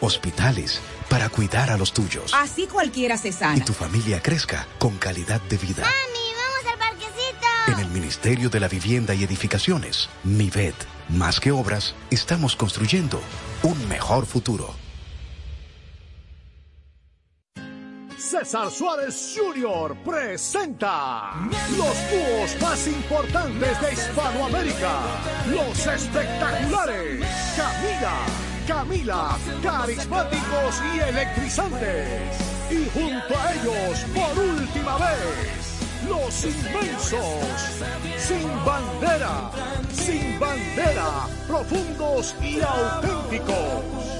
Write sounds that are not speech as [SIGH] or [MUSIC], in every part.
Hospitales para cuidar a los tuyos. Así cualquiera se sana. Y tu familia crezca con calidad de vida. ¡Mami, vamos al parquecito! En el Ministerio de la Vivienda y Edificaciones, MIVED, más que obras, estamos construyendo un mejor futuro. César Suárez Jr. presenta los dúos más importantes de Hispanoamérica, los espectaculares Camila Camila, carismáticos y electrizantes. Y junto a ellos, por última vez, los inmensos, sin bandera, sin bandera, profundos y auténticos.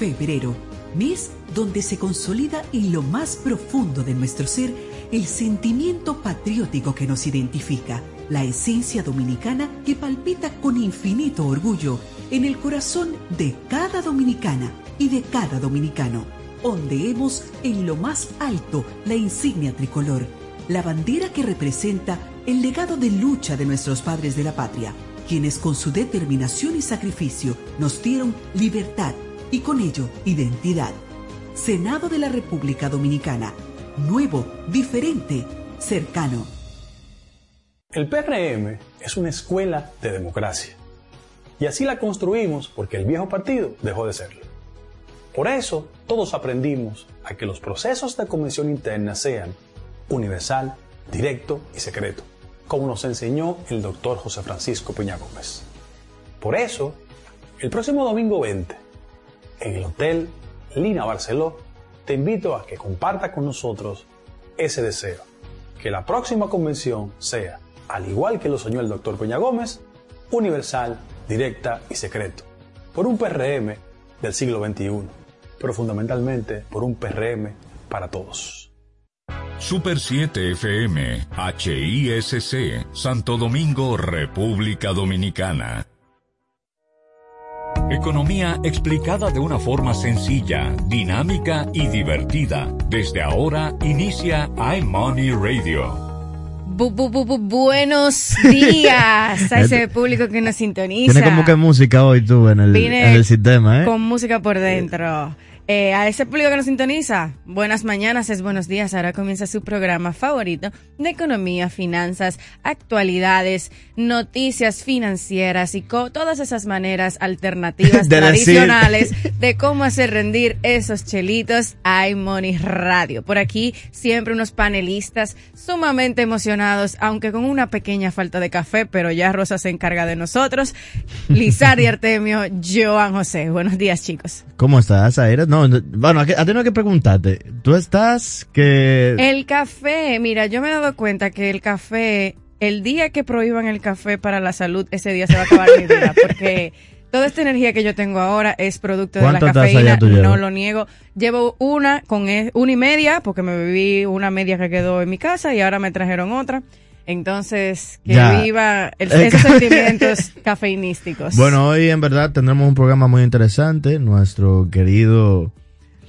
febrero, mes donde se consolida en lo más profundo de nuestro ser el sentimiento patriótico que nos identifica, la esencia dominicana que palpita con infinito orgullo en el corazón de cada dominicana y de cada dominicano. Ondeemos en lo más alto la insignia tricolor, la bandera que representa el legado de lucha de nuestros padres de la patria, quienes con su determinación y sacrificio nos dieron libertad, y con ello identidad. Senado de la República Dominicana. Nuevo, diferente, cercano. El PRM es una escuela de democracia. Y así la construimos porque el viejo partido dejó de serlo. Por eso todos aprendimos a que los procesos de convención interna sean universal, directo y secreto, como nos enseñó el doctor José Francisco Peña Gómez. Por eso, el próximo domingo 20, en el Hotel Lina Barceló, te invito a que comparta con nosotros ese deseo. Que la próxima convención sea, al igual que lo soñó el doctor Peña Gómez, universal, directa y secreto. Por un PRM del siglo XXI, pero fundamentalmente por un PRM para todos. Super 7 FM, HISC, Santo Domingo, República Dominicana. Economía explicada de una forma sencilla, dinámica y divertida. Desde ahora inicia iMoney Radio. buenos días a [LAUGHS] ese público que nos sintoniza. Tiene como que música hoy tú en el, en el sistema, ¿eh? Con música por dentro. Eh, a ese público que nos sintoniza, buenas mañanas, es buenos días. Ahora comienza su programa favorito de economía, finanzas, actualidades, noticias financieras y todas esas maneras alternativas [LAUGHS] tradicionales de cómo hacer rendir esos chelitos a iMoney Radio. Por aquí siempre unos panelistas sumamente emocionados, aunque con una pequeña falta de café, pero ya Rosa se encarga de nosotros. Lizar y [LAUGHS] Artemio, Joan José. Buenos días, chicos. ¿Cómo estás, Aira? No, bueno, a tengo que preguntarte. ¿Tú estás que...? El café, mira, yo me he dado cuenta que el café, el día que prohíban el café para la salud, ese día se va a acabar mi vida, porque toda esta energía que yo tengo ahora es producto de la cafeína, no lo niego. Llevo una con e, una y media, porque me bebí una media que quedó en mi casa y ahora me trajeron otra. Entonces, que viva esos [LAUGHS] sentimientos cafeinísticos. Bueno, hoy en verdad tendremos un programa muy interesante. Nuestro querido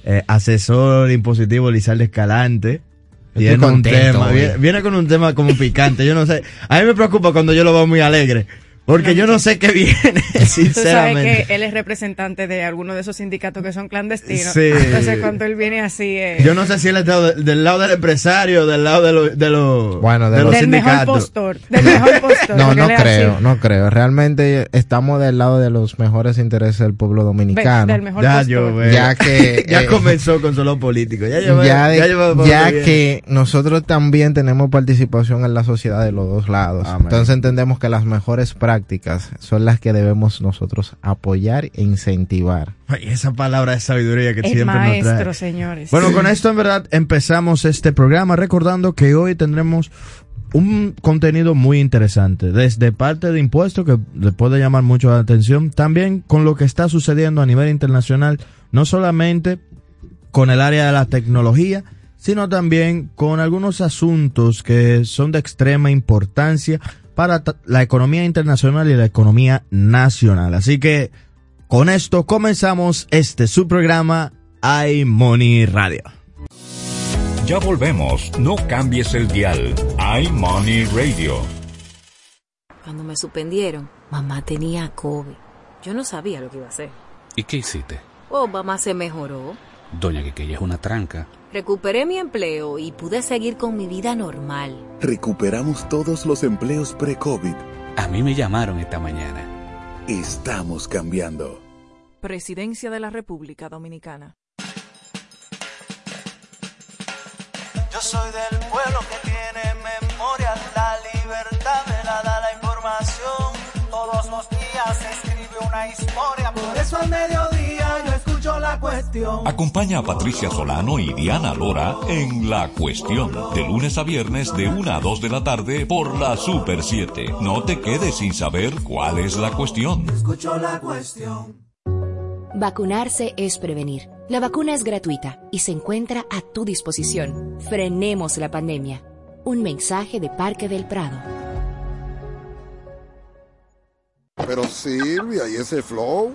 eh, asesor impositivo Lizardo Escalante. Viene, un tema, viene, con un tema como picante. Yo no sé. A mí me preocupa cuando yo lo veo muy alegre. Porque yo no sé qué viene, sinceramente. [LAUGHS] Tú sabes que él es representante de alguno de esos sindicatos que son clandestinos. Sí. Entonces, cuando él viene así... Eh, yo no sé si él está del, lado del empresario, del lado de, los de, lo, bueno, de, los del Mejor postor, del mejor [LAUGHS] postor. no, no creo, no creo. Realmente estamos del lado de los mejores intereses del pueblo dominicano. del mejor ya, postor. ya que... [LAUGHS] ya eh, comenzó con solo político. Ya, ya, ya, que nosotros también tenemos participación en la sociedad de los dos lados. Entonces entendemos que las mejores prácticas prácticas son las que debemos nosotros apoyar e incentivar. Ay, esa palabra de sabiduría que siempre maestro, nos trae. señores. Bueno, con esto en verdad empezamos este programa recordando que hoy tendremos un contenido muy interesante, desde parte de impuestos que le puede llamar mucho la atención, también con lo que está sucediendo a nivel internacional, no solamente con el área de la tecnología, sino también con algunos asuntos que son de extrema importancia para la economía internacional y la economía nacional. Así que con esto comenzamos este su programa iMoney Radio. Ya volvemos, no cambies el dial. iMoney Radio. Cuando me suspendieron, mamá tenía COVID. Yo no sabía lo que iba a hacer. ¿Y qué hiciste? Oh, mamá se mejoró. Doña que es una tranca. Recuperé mi empleo y pude seguir con mi vida normal. Recuperamos todos los empleos pre-COVID. A mí me llamaron esta mañana. Estamos cambiando. Presidencia de la República Dominicana. Yo soy del pueblo que tiene memoria, la libertad me la da la información. Todos los días se escribe una historia, por eso al mediodía yo escucho la cuestión. Acompaña a Patricia Solano y Diana Lora en La Cuestión, de lunes a viernes de 1 a 2 de la tarde por la Super 7. No te quedes sin saber cuál es la cuestión. Escucho la cuestión. Vacunarse es prevenir. La vacuna es gratuita y se encuentra a tu disposición. Frenemos la pandemia. Un mensaje de Parque del Prado. Pero Silvia, ¿y ese flow?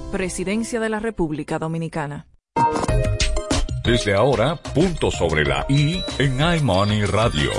Presidencia de la República Dominicana. Desde ahora, punto sobre la I en iMoney Radio.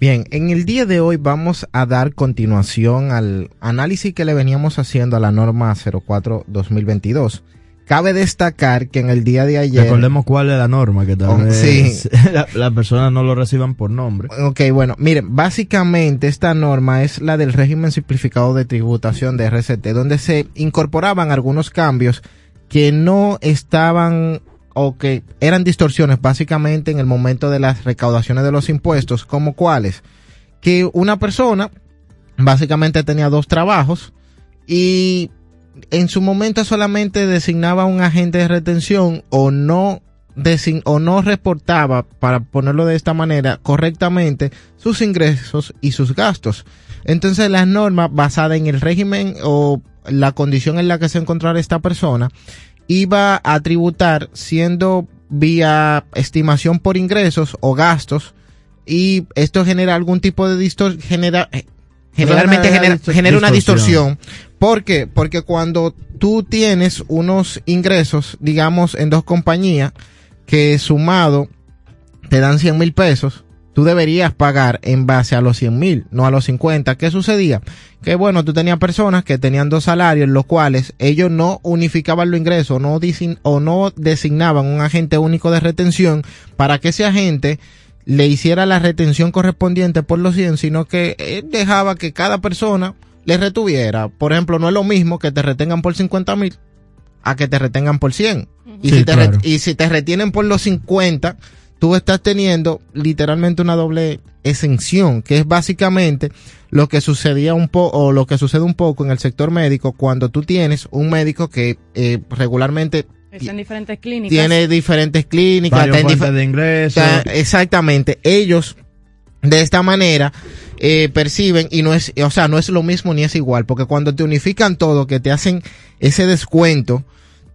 Bien, en el día de hoy vamos a dar continuación al análisis que le veníamos haciendo a la norma 04-2022. Cabe destacar que en el día de ayer... Recordemos cuál es la norma, que tal Oh, vez sí. [LAUGHS] las la personas no lo reciban por nombre. Ok, bueno, miren, básicamente esta norma es la del régimen simplificado de tributación de RCT, donde se incorporaban algunos cambios que no estaban o que eran distorsiones básicamente en el momento de las recaudaciones de los impuestos, como cuáles, que una persona básicamente tenía dos trabajos y en su momento solamente designaba un agente de retención o no o no reportaba, para ponerlo de esta manera, correctamente sus ingresos y sus gastos. Entonces las normas basadas en el régimen o la condición en la que se encontrara esta persona iba a tributar siendo vía estimación por ingresos o gastos y esto genera algún tipo de distorsión, genera, eh, generalmente genera una distorsión. ¿Por qué? Porque cuando tú tienes unos ingresos, digamos, en dos compañías, que sumado te dan 100 mil pesos, tú deberías pagar en base a los 100 mil, no a los 50. ¿Qué sucedía? Que bueno, tú tenías personas que tenían dos salarios, los cuales ellos no unificaban los ingresos no o no designaban un agente único de retención para que ese agente le hiciera la retención correspondiente por los 100, sino que él dejaba que cada persona le retuviera. Por ejemplo, no es lo mismo que te retengan por 50 mil a que te retengan por 100. Y, Sí, si te claro. y si te retienen por los 50, tú estás teniendo literalmente una doble exención, que es básicamente lo que sucedía un poco, o lo que sucede un poco en el sector médico cuando tú tienes un médico que eh, regularmente Están en diferentes clínicas. tiene diferentes clínicas, Varios está en difer- de ingresos. está- exactamente. Ellos, de esta manera, eh, perciben, y no es, o sea, no es lo mismo ni es igual, porque cuando te unifican todo, que te hacen ese descuento,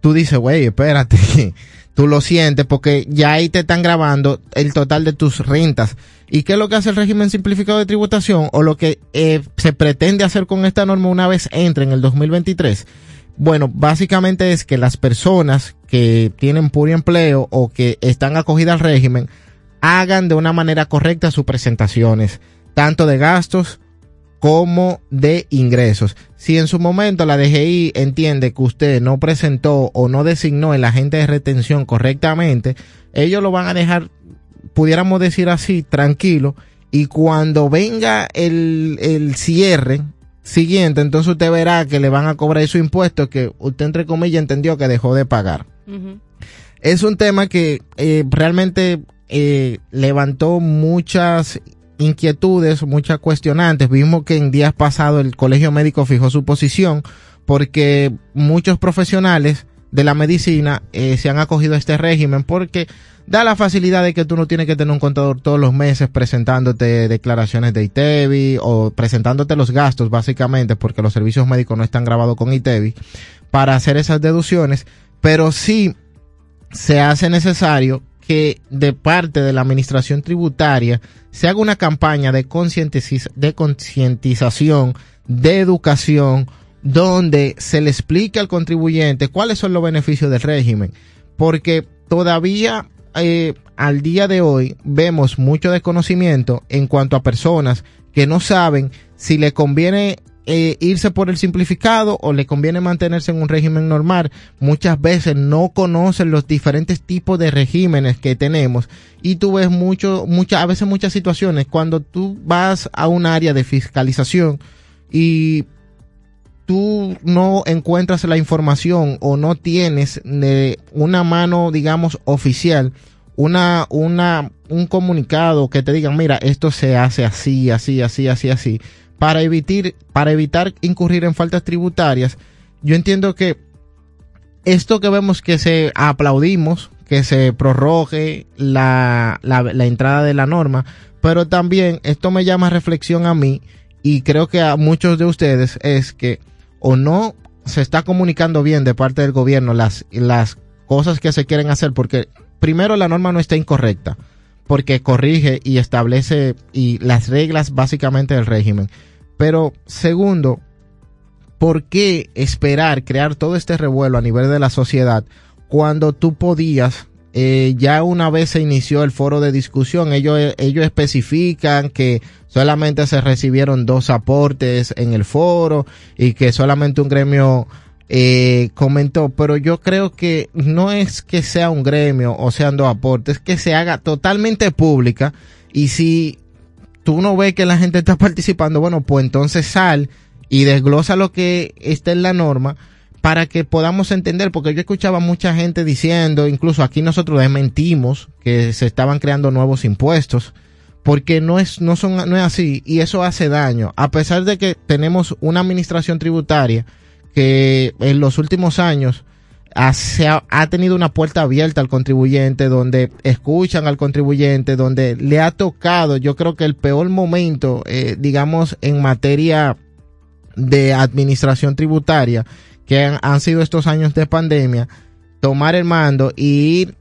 tú dices, güey, espérate, [LAUGHS] tú lo sientes, porque ya ahí te están grabando el total de tus rentas. ¿Y qué es lo que hace el régimen simplificado de tributación? O lo que eh, se pretende hacer con esta norma una vez entre en el 2023. Bueno, básicamente es que las personas que tienen puro empleo o que están acogidas al régimen hagan de una manera correcta sus presentaciones, tanto de gastos como de ingresos. Si en su momento la DGI entiende que usted no presentó o no designó el agente de retención correctamente, ellos lo van a dejar, pudiéramos decir así, tranquilo y cuando venga el, el cierre siguiente, entonces usted verá que le van a cobrar su impuesto que usted entre comillas entendió que dejó de pagar. Es un tema que eh, realmente eh, levantó muchas inquietudes, muchas cuestionantes. Vimos que en días pasados el Colegio Médico fijó su posición porque muchos profesionales de la medicina eh, se han acogido a este régimen porque da la facilidad de que tú no tienes que tener un contador todos los meses presentándote declaraciones de ITEVI o presentándote los gastos básicamente porque los servicios médicos no están grabados con ITEVI para hacer esas deducciones, pero sí se hace necesario que de parte de la administración tributaria se haga una campaña de concientización, de educación, donde se le explique al contribuyente cuáles son los beneficios del régimen. Porque todavía eh, al día de hoy vemos mucho desconocimiento en cuanto a personas que no saben si le conviene eh, irse por el simplificado o le conviene mantenerse en un régimen normal. Muchas veces no conocen los diferentes tipos de regímenes que tenemos y tú ves mucho, muchas, a veces muchas situaciones cuando tú vas a un área de fiscalización y tú no encuentras la información o no tienes una mano, digamos, oficial, una, una, un comunicado que te digan, mira, esto se hace así, así, así, así, así, para evitar, para evitar incurrir en faltas tributarias, yo entiendo que esto que vemos que se aplaudimos, que se prorrogue la, la, entrada de la norma, pero también esto me llama reflexión a mí y creo que a muchos de ustedes es que o no se está comunicando bien de parte del gobierno las, las cosas que se quieren hacer, porque primero la norma no está incorrecta, porque corrige y establece y las reglas básicamente del régimen. Pero segundo, ¿por qué esperar crear todo este revuelo a nivel de la sociedad cuando tú podías eh, ya una vez se inició el foro de discusión, ellos, ellos especifican que solamente se recibieron dos aportes en el foro y que solamente un gremio eh, comentó, pero yo creo que no es que sea un gremio o sean dos aportes, es que se haga totalmente pública y si tú no ves que la gente está participando, bueno, pues entonces sal y desglosa lo que está en la norma para que podamos entender, porque yo escuchaba mucha gente diciendo, incluso aquí nosotros desmentimos que se estaban creando nuevos impuestos, porque no es, no son, no es así, y eso hace daño, a pesar de que tenemos una administración tributaria que en los últimos años ha, ha, tenido una puerta abierta al contribuyente, donde escuchan al contribuyente, donde le ha tocado, yo creo que el peor momento, eh, digamos, en materia de administración tributaria, que han, sido estos años de pandemia, tomar el mando y ir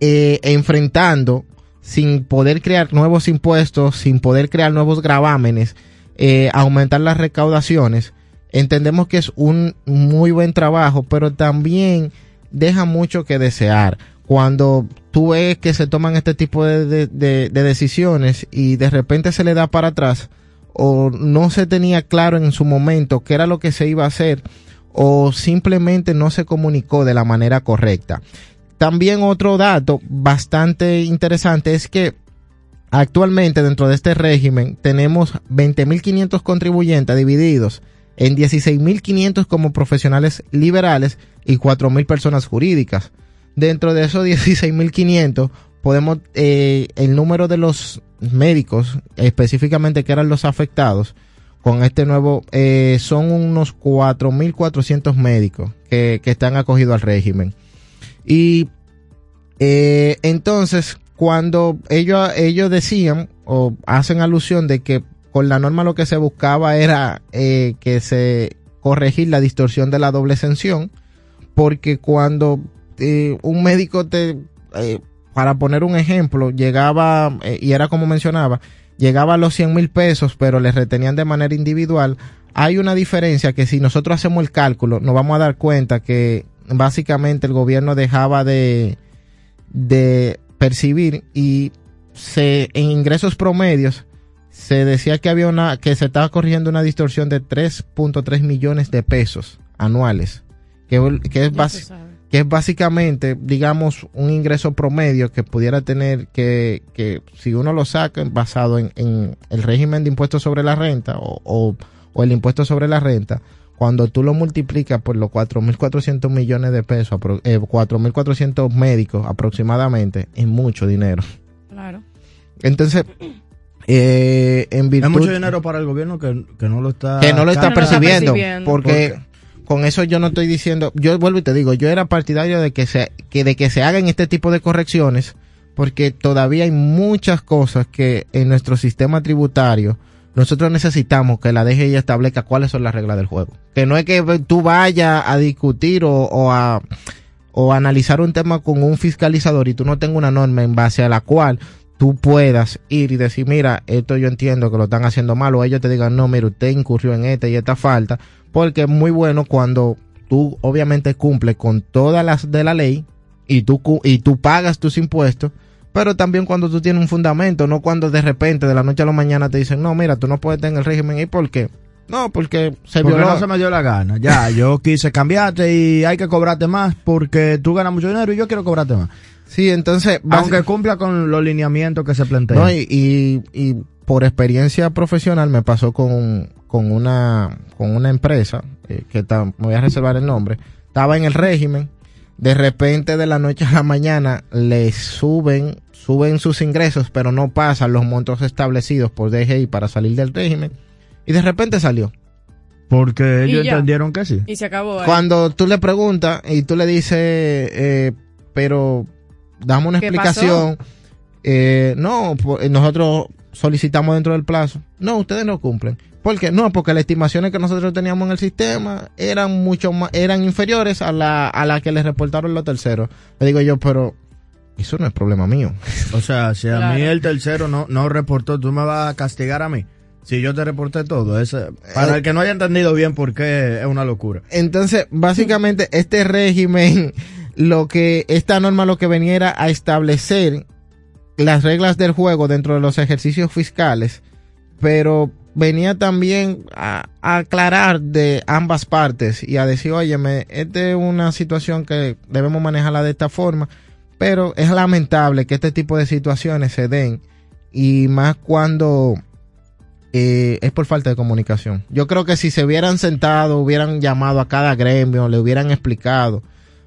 eh, enfrentando sin poder crear nuevos impuestos, sin poder crear nuevos gravámenes, eh, aumentar las recaudaciones. Entendemos que es un muy buen trabajo, pero también deja mucho que desear. Cuando tú ves que se toman este tipo de, de decisiones y de repente se le da para atrás o no se tenía claro en su momento qué era lo que se iba a hacer, o simplemente no se comunicó de la manera correcta. También otro dato bastante interesante es que actualmente dentro de este régimen tenemos 20.500 contribuyentes divididos en 16.500 como profesionales liberales y 4.000 personas jurídicas. Dentro de esos 16.500 podemos, eh, el número de los médicos, específicamente que eran los afectados, con este nuevo, eh, son unos 4.400 médicos que, que, están acogidos al régimen. Y eh, entonces, cuando ellos, ellos decían o hacen alusión de que con la norma lo que se buscaba era eh, que se corregir la distorsión de la doble sanción, porque cuando eh, un médico te, eh, para poner un ejemplo, llegaba, y era como mencionaba, llegaba a los 100 mil pesos, pero les retenían de manera individual, hay una diferencia que si nosotros hacemos el cálculo, nos vamos a dar cuenta que básicamente el gobierno dejaba de, de percibir y se, en ingresos promedios se decía que había una, que se estaba corrigiendo una distorsión de 3.3 millones de pesos anuales, que, que es básicamente que es básicamente, digamos, un ingreso promedio que pudiera tener que, que si uno lo saca basado en, en el régimen de impuestos sobre la renta o, o, o el impuesto sobre la renta, cuando tú lo multiplicas por los 4.400 millones de pesos, eh, 4.400 médicos aproximadamente, es mucho dinero. Claro. Entonces, eh, en virtud... Es mucho dinero para el gobierno que, que no lo está... Que no lo está, Que no lo está percibiendo, porque... ¿Por Con eso yo no estoy diciendo, yo vuelvo y te digo, yo era partidario de que se, que de que se hagan este tipo de correcciones, porque todavía hay muchas cosas que en nuestro sistema tributario nosotros necesitamos que la DGI establezca cuáles son las reglas del juego. Que no es que tú vayas a discutir o, o a o a analizar un tema con un fiscalizador y tú no tengas una norma en base a la cual tú puedas ir y decir, mira, esto yo entiendo que lo están haciendo mal, o ellos te digan, no, mira, usted incurrió en esta y esta falta, porque es muy bueno cuando tú obviamente cumples con todas las de la ley y tú, cu- y tú pagas tus impuestos, pero también cuando tú tienes un fundamento, no cuando de repente de la noche a la mañana te dicen, no, mira, tú no puedes estar en el régimen, ¿y por qué? No, porque se Porque violó. no se me dio la gana. Ya, yo quise cambiarte y hay que cobrarte más porque tú ganas mucho dinero y yo quiero cobrarte más. Sí, entonces... Aunque cumpla con los lineamientos que se plantean. No, y, y, y por experiencia profesional me pasó con, con una con una empresa eh, que me voy a reservar el nombre estaba en el régimen de repente de la noche a la mañana le suben suben sus ingresos pero no pasan los montos establecidos por DGI para salir del régimen y de repente salió Porque ellos entendieron que sí. Y se acabó. cuando tú le preguntas y tú le dices, eh, pero dame una ¿Qué explicación, eh, no, po- nosotros solicitamos dentro del plazo. No, ustedes no cumplen. ¿Por qué? No, porque las estimaciones que nosotros teníamos en el sistema eran mucho más, eran inferiores a la, a la que les reportaron los terceros. Le digo yo, pero eso no es problema mío. O sea, si a Claro. mí el tercero no, no reportó, tú me vas a castigar a mí. Si yo te reporté todo. Ese, para el que no haya entendido bien por qué es una locura. Entonces, básicamente, este régimen, lo que, esta norma lo que venía era a establecer las reglas del juego dentro de los ejercicios fiscales, pero venía también a, aclarar de ambas partes y a decir, óyeme, esta es una situación que debemos manejarla de esta forma, pero es lamentable que este tipo de situaciones se den y más cuando eh, es por falta de comunicación. Yo creo que si se hubieran sentado, hubieran llamado a cada gremio, le hubieran explicado,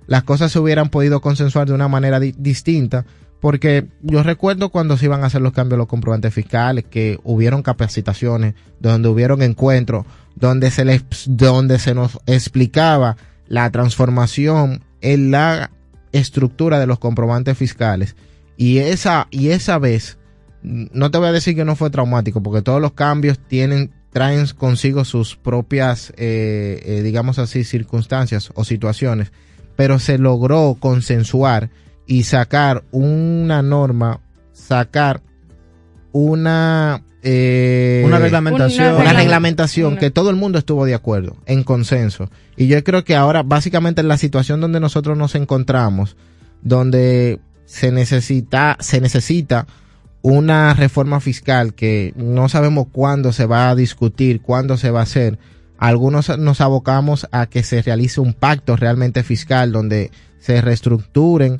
las cosas se hubieran podido consensuar de una manera di- distinta. Porque yo recuerdo cuando se iban a hacer los cambios los comprobantes fiscales, que hubieron capacitaciones, donde hubieron encuentros, donde se les, donde se nos explicaba la transformación en la estructura de los comprobantes fiscales. Y esa, y esa vez, no te voy a decir que no fue traumático, porque todos los cambios tienen, traen consigo sus propias, eh, eh, digamos así, circunstancias o situaciones, pero se logró consensuar y sacar una norma, sacar una eh, Una reglamentación. una reglamentación Una- que todo el mundo estuvo de acuerdo, en consenso. Y yo creo que ahora, básicamente, en la situación donde nosotros nos encontramos, donde se necesita, se necesita una reforma fiscal que no sabemos cuándo se va a discutir, cuándo se va a hacer. Algunos nos abocamos a que se realice un pacto realmente fiscal donde se reestructuren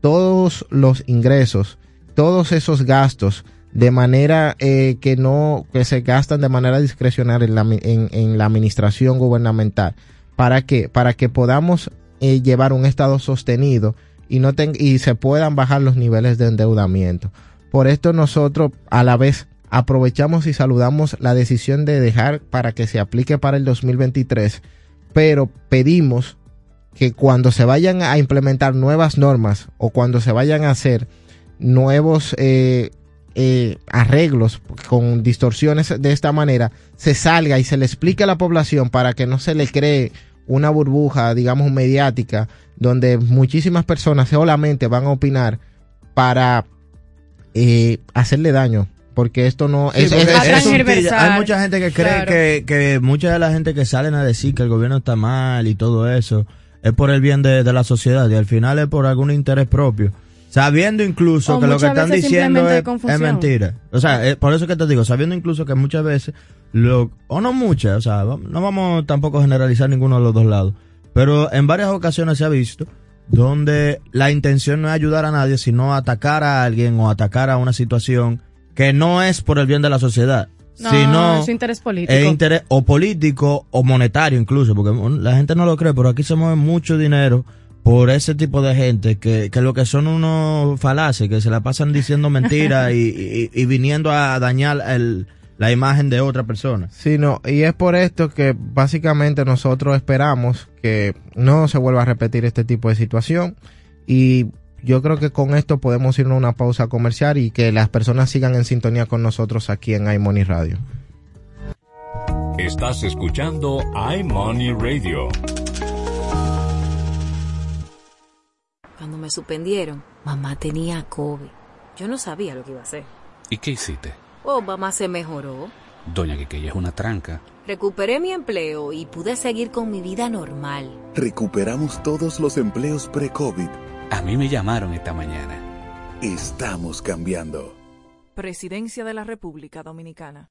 todos los ingresos, todos esos gastos de manera eh, que no que se gastan de manera discrecional en la, en la administración gubernamental. Para que para que podamos eh, llevar un estado sostenido y no ten- y se puedan bajar los niveles de endeudamiento. Por esto nosotros a la vez aprovechamos y saludamos la decisión de dejar para que se aplique para el 2023 pero pedimos que cuando se vayan a implementar nuevas normas o cuando se vayan a hacer nuevos eh, eh, arreglos con distorsiones de esta manera, se salga y se le explique a la población para que no se le cree una burbuja, digamos, mediática, donde muchísimas personas solamente van a opinar para eh, hacerle daño. Porque esto no Sí, es, es-. Hay mucha gente que cree Claro. que, que mucha de la gente que salen a decir que el gobierno está mal y todo eso es por el bien de, de la sociedad y al final es por algún interés propio. Sabiendo incluso O que lo que están diciendo es, mentira. O sea, eh, por eso que te digo, sabiendo incluso que muchas veces, lo, o no muchas, o sea, no vamos tampoco a generalizar ninguno de los dos lados, pero en varias ocasiones se ha visto donde la intención no es ayudar a nadie, sino atacar a alguien o atacar a una situación que no es por el bien de la sociedad, No, sino es interés político. es interés o político o monetario incluso, porque la gente no lo cree, pero aquí se mueve mucho dinero por ese tipo de gente que, que lo que son unos falaces, que se la pasan diciendo mentiras y, [LAUGHS] y- y viniendo a dañar el, la imagen de otra persona. Sí, no, y es por esto que básicamente nosotros esperamos que no se vuelva a repetir este tipo de situación y yo creo que con esto podemos irnos a una pausa comercial y que las personas sigan en sintonía con nosotros aquí en iMoney Radio. Estás escuchando iMoney Radio. Cuando me suspendieron, mamá tenía COVID. Yo no sabía lo que iba a hacer. ¿Y qué hiciste? Oh, mamá se mejoró. Doña Quequeya es una tranca. Recuperé mi empleo y pude seguir con mi vida normal. Recuperamos todos los empleos pre-COVID. A mí me llamaron esta mañana. Estamos cambiando. Presidencia de la República Dominicana.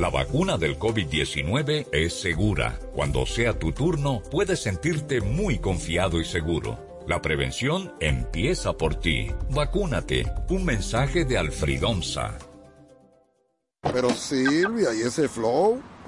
La vacuna del COVID-19 es segura. Cuando sea tu turno, puedes sentirte muy confiado y seguro. La prevención empieza por ti. Vacúnate. Un mensaje de Alfridomsa. Pero Silvia, ¿y ese flow?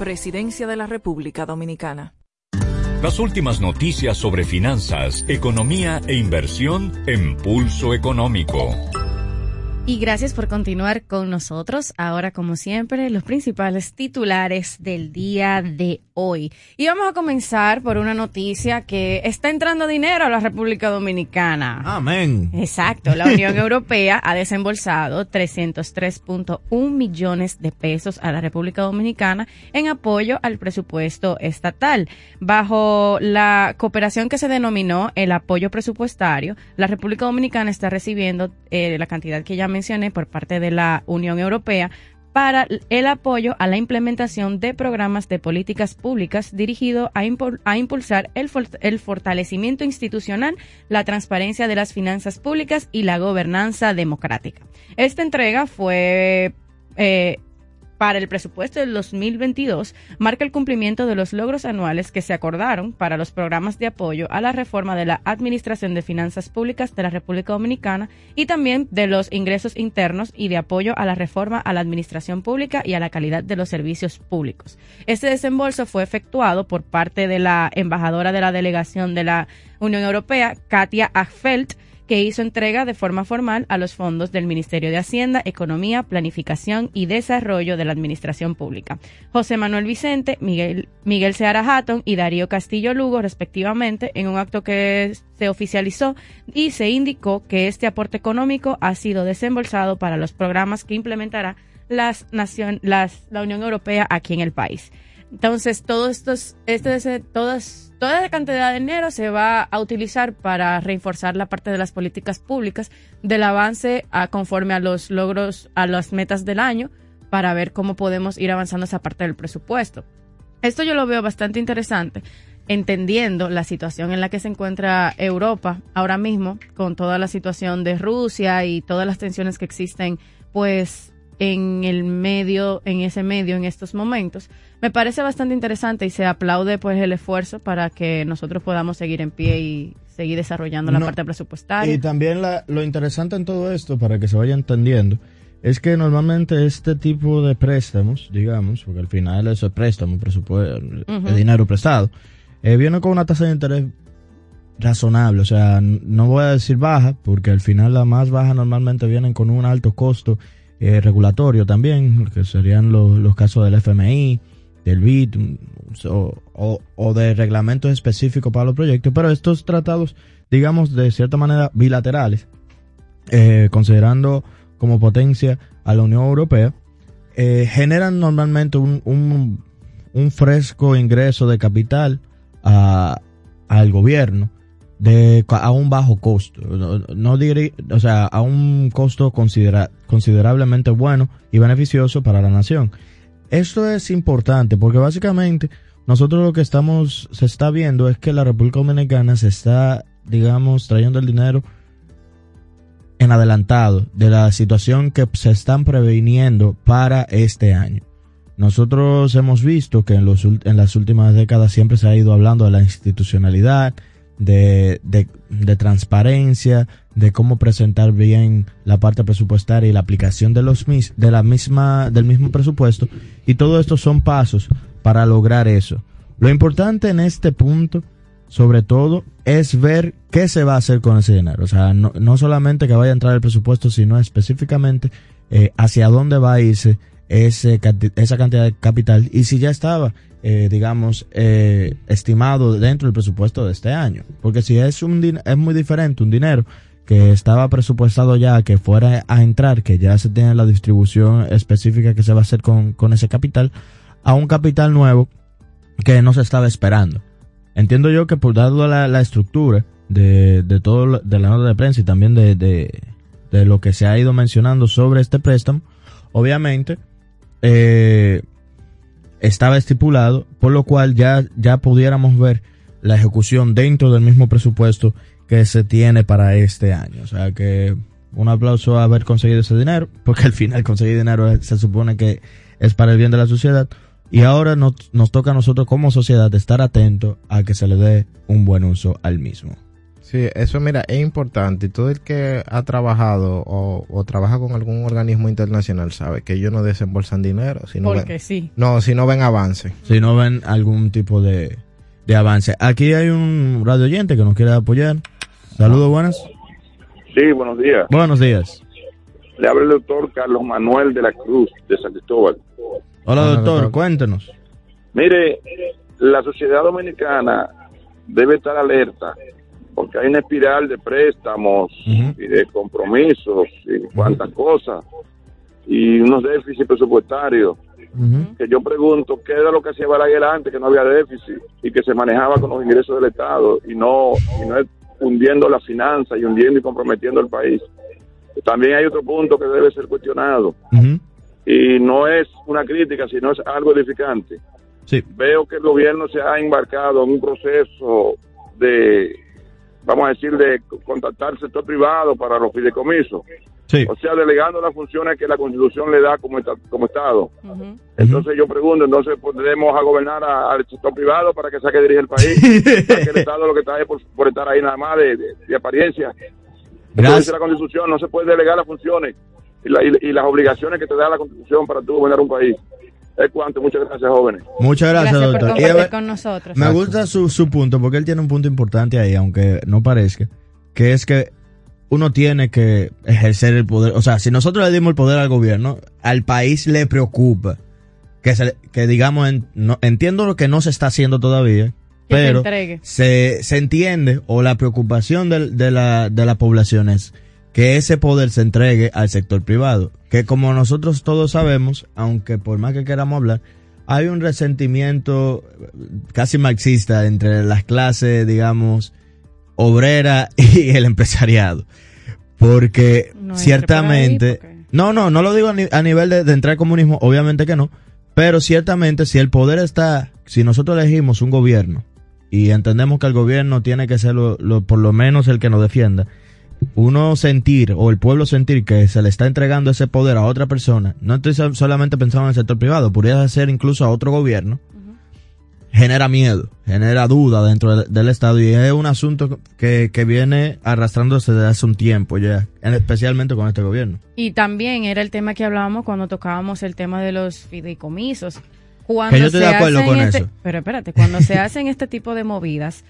Presidencia de la República Dominicana. Las últimas noticias sobre finanzas, economía e inversión en Pulso Económico. Y gracias por continuar con nosotros. Ahora, como siempre, los principales titulares del día de hoy. Y vamos a comenzar por una noticia que está entrando dinero a la República Dominicana. Amén. Exacto. La Unión [LAUGHS] Europea ha desembolsado 303.1 millones de pesos a la República Dominicana en apoyo al presupuesto estatal. Bajo la cooperación que se denominó el apoyo presupuestario, la República Dominicana está recibiendo eh, la cantidad que ya mencioné por parte de la Unión Europea para el apoyo a la implementación de programas de políticas públicas dirigido a, a impulsar el, el fortalecimiento institucional, la transparencia de las finanzas públicas y la gobernanza democrática. Esta entrega fue eh, para el presupuesto del 2022 marca el cumplimiento de los logros anuales que se acordaron para los programas de apoyo a la reforma de la Administración de Finanzas Públicas de la República Dominicana y también de los ingresos internos y de apoyo a la reforma a la administración pública y a la calidad de los servicios públicos. Este desembolso fue efectuado por parte de la embajadora de la delegación de la Unión Europea, Katia Achfeld, que hizo entrega de forma formal a los fondos del Ministerio de Hacienda, Economía, Planificación y Desarrollo de la Administración Pública. José Manuel Vicente, Miguel, Miguel Seara Hatton y Darío Castillo Lugo, respectivamente, en un acto que se oficializó y se indicó que este aporte económico ha sido desembolsado para los programas que implementará la Unión Europea aquí en el país. Entonces, todos estos, este, todas, toda la cantidad de dinero se va a utilizar para reforzar la parte de las políticas públicas del avance conforme a los logros, a las metas del año, para ver cómo podemos ir avanzando esa parte del presupuesto. Esto yo lo veo bastante interesante, entendiendo la situación en la que se encuentra Europa ahora mismo, con toda la situación de Rusia y todas las tensiones que existen, pues en el medio, en ese medio, en estos momentos. Me parece bastante interesante y se aplaude pues el esfuerzo para que nosotros podamos seguir en pie y seguir desarrollando la No, parte presupuestaria. Y también la- lo interesante en todo esto, para que se vaya entendiendo, es que normalmente este tipo de préstamos, digamos, porque al final eso es préstamo, presupuesto, Ujú. es dinero prestado, eh, viene con una tasa de interés razonable, o sea, no voy a decir baja, porque al final las más bajas normalmente vienen con un alto costo eh, regulatorio también, que serían los, casos del FMI, del BID o, o, de reglamentos específicos para los proyectos, pero estos tratados, digamos, de cierta manera bilaterales, eh, considerando como potencia a la Unión Europea, eh, generan normalmente un, un, un, fresco ingreso de capital a, al gobierno de, a un bajo costo, no, o sea, a un costo considera, considerablemente bueno y beneficioso para la nación. Esto es importante porque básicamente nosotros lo que estamos, se está viendo es que la República Dominicana se está, digamos, trayendo el dinero en adelantado de la situación que se están previniendo para este año. Nosotros hemos visto que en, los, en las últimas décadas siempre se ha ido hablando de la institucionalidad, de, de, transparencia, de cómo presentar bien la parte presupuestaria y la aplicación de los mis, de la misma, del mismo presupuesto. Y todo esto son pasos para lograr eso. Lo importante en este punto, sobre todo, es ver qué se va a hacer con ese dinero. O sea, no, no solamente que vaya a entrar el presupuesto, sino específicamente eh, hacia dónde va a irse ese, esa cantidad de capital y si ya estaba eh, digamos, eh, estimado dentro del presupuesto de este año. Porque si es, un es muy diferente un dinero que estaba presupuestado ya que fuera a entrar, que ya se tiene la distribución específica que se va a hacer con, con ese capital, a un capital nuevo que no se estaba esperando. Entiendo yo que por dado la, la estructura de, de todo, de la nota de prensa y también de, de, de lo que se ha ido mencionando sobre este préstamo, obviamente, eh, estaba estipulado, por lo cual ya, ya pudiéramos ver la ejecución dentro del mismo presupuesto que se tiene para este año. O sea que un aplauso a haber conseguido ese dinero, porque al final conseguir dinero se supone que es para el bien de la sociedad. Y ahora nos, nos toca a nosotros como sociedad estar atentos a que se le dé un buen uso al mismo. Sí, eso mira, es importante. Todo el que ha trabajado o, trabaja con algún organismo internacional sabe que ellos no desembolsan dinero. Si no Porque sí. No, si no ven avance. Si no ven algún tipo de, de avance. Aquí hay un radio oyente que nos quiere apoyar. Saludos, buenas. Sí, buenos días. Buenos días. Le habla el doctor Carlos Manuel de la Cruz, de San Cristóbal. Hola, doctor, cuéntenos. Mire, la sociedad dominicana debe estar alerta porque hay una espiral de préstamos y de compromisos y cuantas cosas y unos déficits presupuestarios. Que yo pregunto, ¿qué era lo que hacía Balaguer antes, que no había déficit y que se manejaba con los ingresos del Estado y no, y no hundiendo la finanza y hundiendo y comprometiendo el país? También hay otro punto que debe ser cuestionado y no es una crítica, sino es algo edificante. Veo que el gobierno se ha embarcado en un proceso de vamos a decir, de contactar el sector privado para los fideicomisos. O sea, delegando las funciones que la Constitución le da como, como Estado. Entonces yo pregunto, entonces podremos a gobernar al sector privado para que sea que dirige el país, para que el Estado lo que está es por, estar ahí nada más de, de, apariencia. Entonces la Constitución no se puede delegar las funciones y, y, las obligaciones que te da la Constitución para tú gobernar un país. Es cuanto, muchas gracias, jóvenes. Muchas gracias, doctor. con nosotros. Me gusta su, su punto, porque él tiene un punto importante ahí, aunque no parezca, que es que uno tiene que ejercer el poder. O sea, si nosotros le dimos el poder al gobierno, al país le preocupa que, se, que digamos, no, entiendo lo que no se está haciendo todavía, pero se, se, entiende, o la preocupación de, de, la, de la población es que ese poder se entregue al sector privado. Que como nosotros todos sabemos, aunque por más que queramos hablar, hay un resentimiento casi marxista entre las clases, digamos, obrera [LAUGHS] y el empresariado. Porque ciertamente... No, no, no lo digo a, nivel de, entrar al comunismo, obviamente que no. Pero ciertamente si el poder está, si nosotros elegimos un gobierno y entendemos que el gobierno tiene que ser por lo menos el que nos defienda, uno sentir o el pueblo sentir que se le está entregando ese poder a otra persona, no estoy solamente pensando en el sector privado, podría ser incluso a otro gobierno, genera miedo, genera duda dentro del, Estado y es un asunto que, que, viene arrastrándose desde hace un tiempo ya, especialmente con este gobierno. Y también era el tema que hablábamos cuando tocábamos el tema de los fideicomisos. Cuando que yo estoy de acuerdo con este eso. Pero espérate, cuando se hacen este tipo de movidas,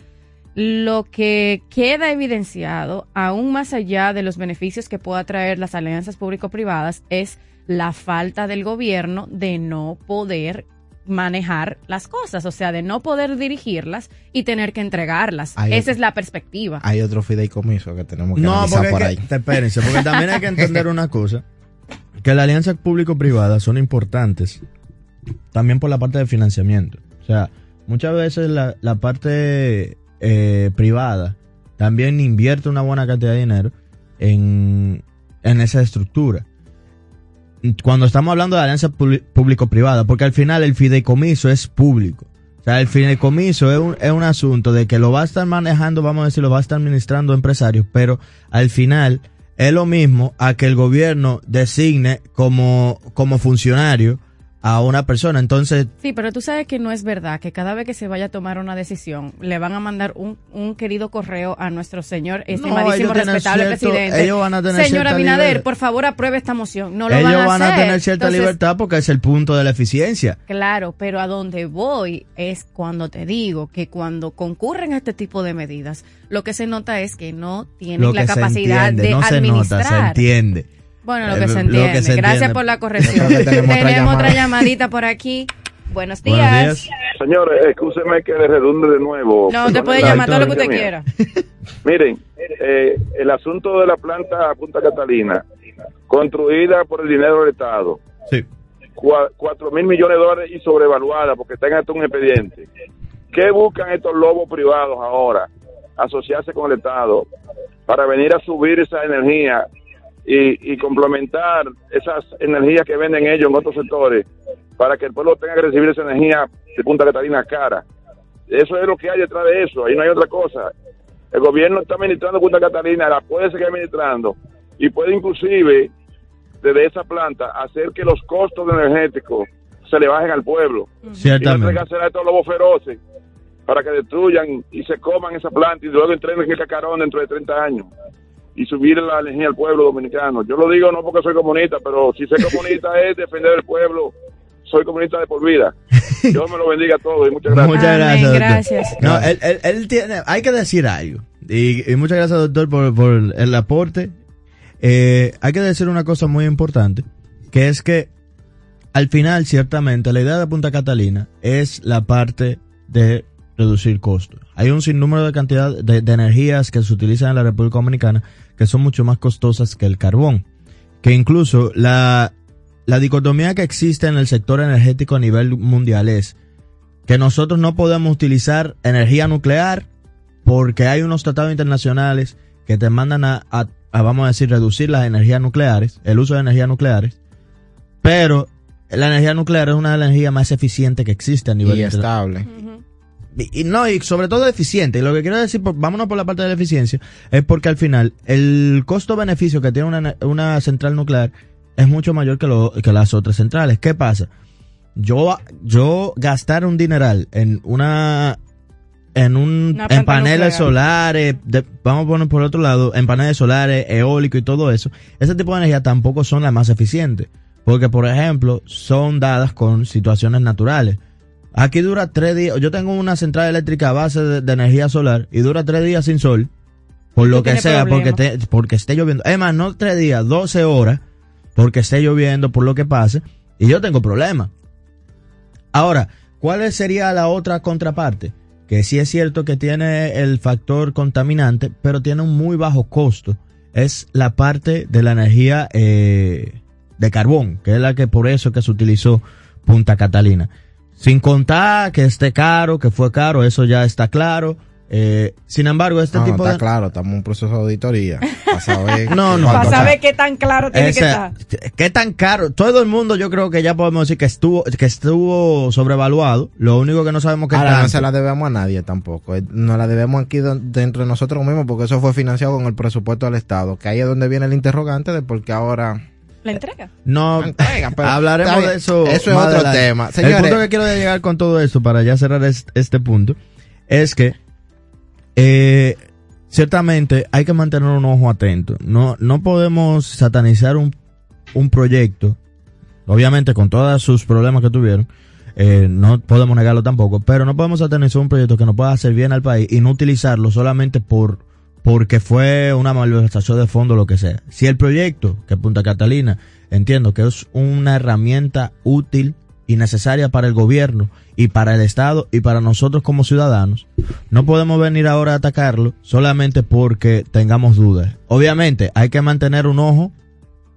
lo que queda evidenciado, aún más allá de los beneficios que pueda traer las alianzas público-privadas, es la falta del gobierno de no poder manejar las cosas, o sea, de no poder dirigirlas y tener que entregarlas. Esa es la perspectiva. Hay otro fideicomiso que tenemos que no, analizar por ahí. Espérense, porque también hay que entender una cosa, que las alianzas público-privadas son importantes también por la parte de financiamiento. O sea, muchas veces la, la parte eh, privada también invierte una buena cantidad de dinero en, en esa estructura cuando estamos hablando de alianza público-privada, porque al final el fideicomiso es público. O sea, el fideicomiso es un, es un asunto de que lo va a estar manejando, vamos a decir, lo va a estar administrando empresarios, pero al final es lo mismo a que el gobierno designe como, como funcionario a una persona. Entonces. Sí, pero tú sabes que no es verdad que cada vez que se vaya a tomar una decisión le van a mandar un, un querido correo a nuestro señor estimadísimo, respetable presidente. Ellos van a tener Señora Abinader, por favor apruebe esta moción. No lo ellos van a, hacer. tener cierta libertad porque es el punto de la eficiencia. Claro, pero a donde voy es cuando te digo que cuando concurren a este tipo de medidas, lo que se nota es que no tienen la capacidad de no administrar. Se nota, se entiende. Bueno, lo que, se, entiende. Gracias por la corrección. tenemos, otra, llamadita por aquí. Buenos días. Señores, escúcheme que le redunde de nuevo. No, usted puede llamar todo lo que usted quiera. Miren, eh, el asunto de la planta Punta Catalina, construida por el dinero del Estado. Sí. Cuatro mil millones de dólares y sobrevaluada porque tengan un expediente. ¿Qué buscan estos lobos privados ahora? Asociarse con el Estado para venir a subir esa energía y, complementar esas energías que venden ellos en otros sectores para que el pueblo tenga que recibir esa energía de Punta Catalina cara. Eso es lo que hay detrás de eso, ahí no hay otra cosa. El gobierno está administrando Punta Catalina, la puede seguir administrando y puede inclusive desde esa planta hacer que los costos energéticos se le bajen al pueblo. Ciertamente. Y no hacer a estos lobos feroces para que destruyan y se coman esa planta y luego entren en el cacarón dentro de 30 años y subir la energía al pueblo dominicano. Yo lo digo no porque soy comunista, pero si soy comunista [LAUGHS] es defender el pueblo. Soy comunista de por vida. [LAUGHS] Dios me lo bendiga a todos y muchas gracias. Muchas gracias. gracias. No, él, él, tiene, hay que decir algo. Y, muchas gracias, doctor, por, por el aporte. Eh, hay que decir una cosa muy importante, que es que al final, ciertamente, la idea de Punta Catalina es la parte de reducir costos. Hay un sinnúmero de cantidad de, energías que se utilizan en la República Dominicana que son mucho más costosas que el carbón. Que incluso la, la dicotomía que existe en el sector energético a nivel mundial es que nosotros no podemos utilizar energía nuclear porque hay unos tratados internacionales que te mandan a, vamos a decir, reducir las energías nucleares, el uso de energías nucleares, pero la energía nuclear es una de las energías más eficientes que existe a nivel y estable y no, y sobre todo eficiente. Y lo que quiero decir, vámonos por la parte de la eficiencia, es porque al final el costo-beneficio que tiene una, una, central nuclear es mucho mayor que, lo, que las otras centrales. ¿Qué pasa? Yo, yo gastar un dineral en una en un en paneles solares, vamos a poner por otro lado, en paneles solares, eólico y todo eso, ese tipo de energía tampoco son las más eficientes, porque por ejemplo, son dadas con situaciones naturales. Aquí dura tres días. Yo tengo una central eléctrica a base de, energía solar y dura tres días sin sol. Por lo que sea, porque, porque esté lloviendo. Es más, no tres días, doce horas, porque esté lloviendo, por lo que pase. Y yo tengo problemas. Ahora, ¿cuál sería la otra contraparte? Que sí es cierto que tiene el factor contaminante, pero tiene un muy bajo costo. Es la parte de la energía eh, de carbón, que es la que por eso que se utilizó Punta Catalina. Sin contar que esté caro, que fue caro, eso ya está claro. Eh, sin embargo, este tipo no está de... claro, estamos en un proceso de auditoría. [LAUGHS] Para saber, no, no, para saber qué tan claro tiene que estar. Qué tan caro. Todo el mundo yo creo que ya podemos decir que estuvo que estuvo sobrevaluado. Lo único que no sabemos que Ahora no se la debemos a nadie tampoco. Eh, no la debemos aquí dentro de nosotros mismos porque eso fue financiado con el presupuesto del Estado. Que ahí es donde viene el interrogante de por qué ahora la entrega. No, [LAUGHS] hablaremos de eso. Eso es otro tema. el punto que quiero llegar con todo esto, para ya cerrar este, punto, es que eh, ciertamente hay que mantener un ojo atento. No, no podemos satanizar un, un proyecto, obviamente con todos sus problemas que tuvieron, eh, no podemos negarlo tampoco, pero no podemos tener un proyecto que nos pueda hacer bien al país y no utilizarlo solamente por porque fue una malversación de fondo lo que sea. Si el proyecto, que Punta Catalina, entiendo que es una herramienta útil y necesaria para el gobierno y para el Estado y para nosotros como ciudadanos, no podemos venir ahora a atacarlo solamente porque tengamos dudas. Obviamente hay que mantener un ojo,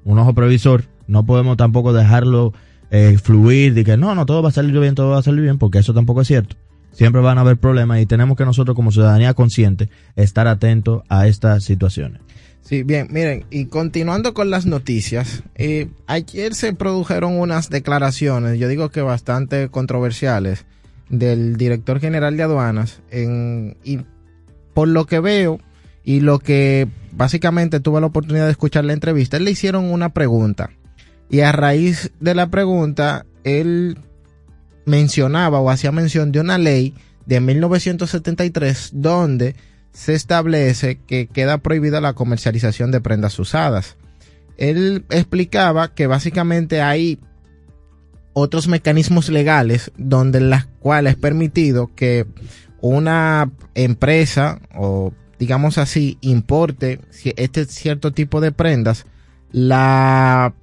un ojo previsor, no podemos tampoco dejarlo eh, fluir de que no, no, todo va a salir bien, todo va a salir bien, porque eso tampoco es cierto. Siempre van a haber problemas y tenemos que nosotros como ciudadanía consciente estar atentos a estas situaciones. Sí, bien, miren, y continuando con las noticias, eh, ayer se produjeron unas declaraciones, yo digo que bastante controversiales, del director general de aduanas, en, y por lo que veo y lo que básicamente tuve la oportunidad de escuchar la entrevista, le hicieron una pregunta y a raíz de la pregunta, él mencionaba o hacía mención de una ley de 1973 donde se establece que queda prohibida la comercialización de prendas usadas. Él explicaba que básicamente hay otros mecanismos legales donde las cuales es permitido que una empresa o digamos así importe este cierto tipo de prendas la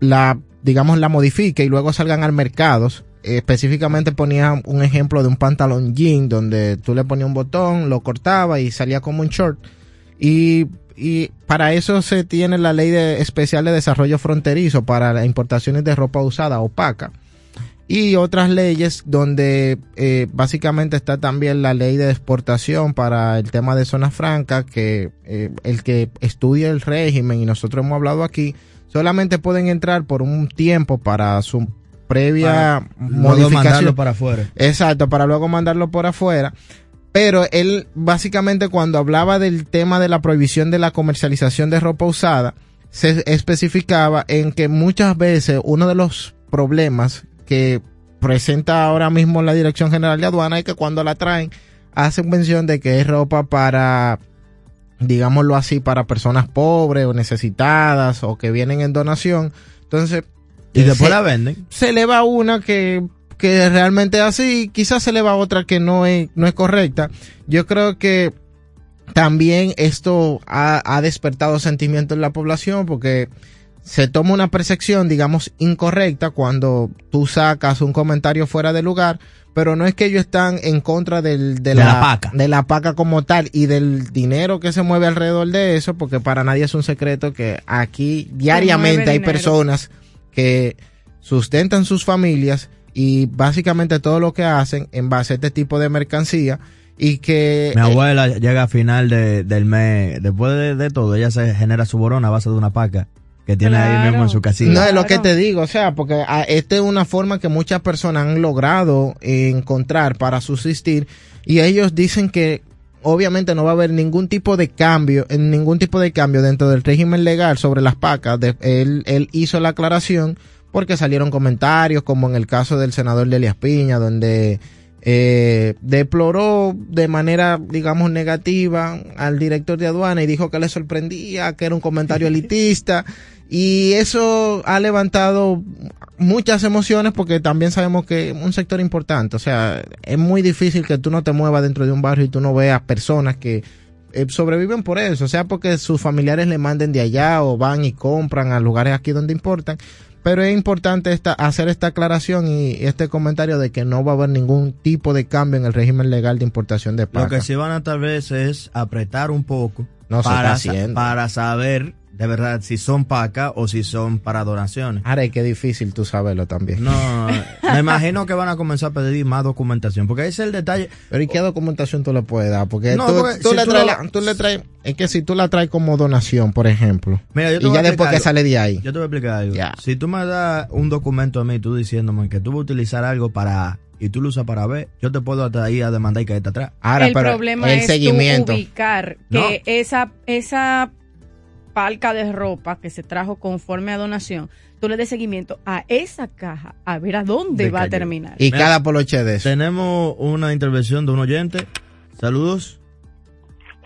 la digamos la modifique y luego salgan al mercado específicamente ponía un ejemplo de un pantalón jean donde tú le ponías un botón, lo cortaba y salía como un short. Y, y para eso se tiene la ley de, especial de desarrollo fronterizo para las importaciones de ropa usada opaca. Y otras leyes donde eh, básicamente está también la ley de exportación para el tema de zonas francas, que eh, el que estudia el régimen, y nosotros hemos hablado aquí, solamente pueden entrar por un tiempo para su previa modificación. mandarlo para afuera. Exacto, para luego mandarlo por afuera. Pero él básicamente cuando hablaba del tema de la prohibición de la comercialización de ropa usada, se especificaba en que muchas veces uno de los problemas que presenta ahora mismo la Dirección General de Aduana es que cuando la traen hacen mención de que es ropa para digámoslo así, para personas pobres o necesitadas o que vienen en donación. Entonces, y después la venden. Se le va una que, que realmente es así, quizás se le va otra que no es, no es correcta. Yo creo que también esto ha, ha despertado sentimientos en la población porque se toma una percepción, digamos, incorrecta cuando tú sacas un comentario fuera de lugar, pero no es que ellos están en contra del, de, la, paca. de la paca como tal y del dinero que se mueve alrededor de eso, porque para nadie es un secreto que aquí diariamente hay personas que sustentan sus familias y básicamente todo lo que hacen en base a este tipo de mercancía y que... Mi abuela llega a final de, del mes, después de, todo, ella se genera su borona a base de una paca que tiene ahí mismo en su casilla. No es lo que te digo, o sea, porque ah, esta es una forma que muchas personas han logrado encontrar para subsistir y ellos dicen que obviamente no va a haber ningún tipo de cambio, ningún tipo de cambio dentro del régimen legal sobre las pacas. él, él hizo la aclaración porque salieron comentarios, como en el caso del senador de Elias Piña, donde eh, deploró de manera, digamos, negativa al director de aduana y dijo que le sorprendía, que era un comentario elitista. [LAUGHS] Y eso ha levantado muchas emociones porque también sabemos que es un sector importante. O sea, es muy difícil que tú no te muevas dentro de un barrio y tú no veas personas que eh, sobreviven por eso, o sea, porque sus familiares le manden de allá o van y compran a lugares aquí donde importan. Pero es importante esta, hacer esta aclaración y este comentario de que no va a haber ningún tipo de cambio en el régimen legal de importación de paca. Lo que sí van a tal vez es apretar un poco para, para saber de verdad si son para acá o si son para donaciones. Ahora, qué difícil tú saberlo también. No, [LAUGHS] me imagino que van a comenzar a pedir más documentación, porque ese es el detalle. Pero ¿y qué documentación tú le puedes dar? Porque tú, le traes, es que si tú la traes como donación, por ejemplo, Mira, yo y ya después que sale de ahí. Yo te voy a explicar algo. Si tú me das un documento a mí, tú diciéndome que tú vas a utilizar algo para y tú lo usas para ver, yo te puedo hasta ahí a demandar y caerte atrás. Ahora, el problema es seguimiento. ubicar que esa, esa palca de ropa que se trajo conforme a donación, tú le des seguimiento a esa caja a ver a dónde va a terminar. Y cada poloche de eso. Tenemos una intervención de un oyente. Saludos.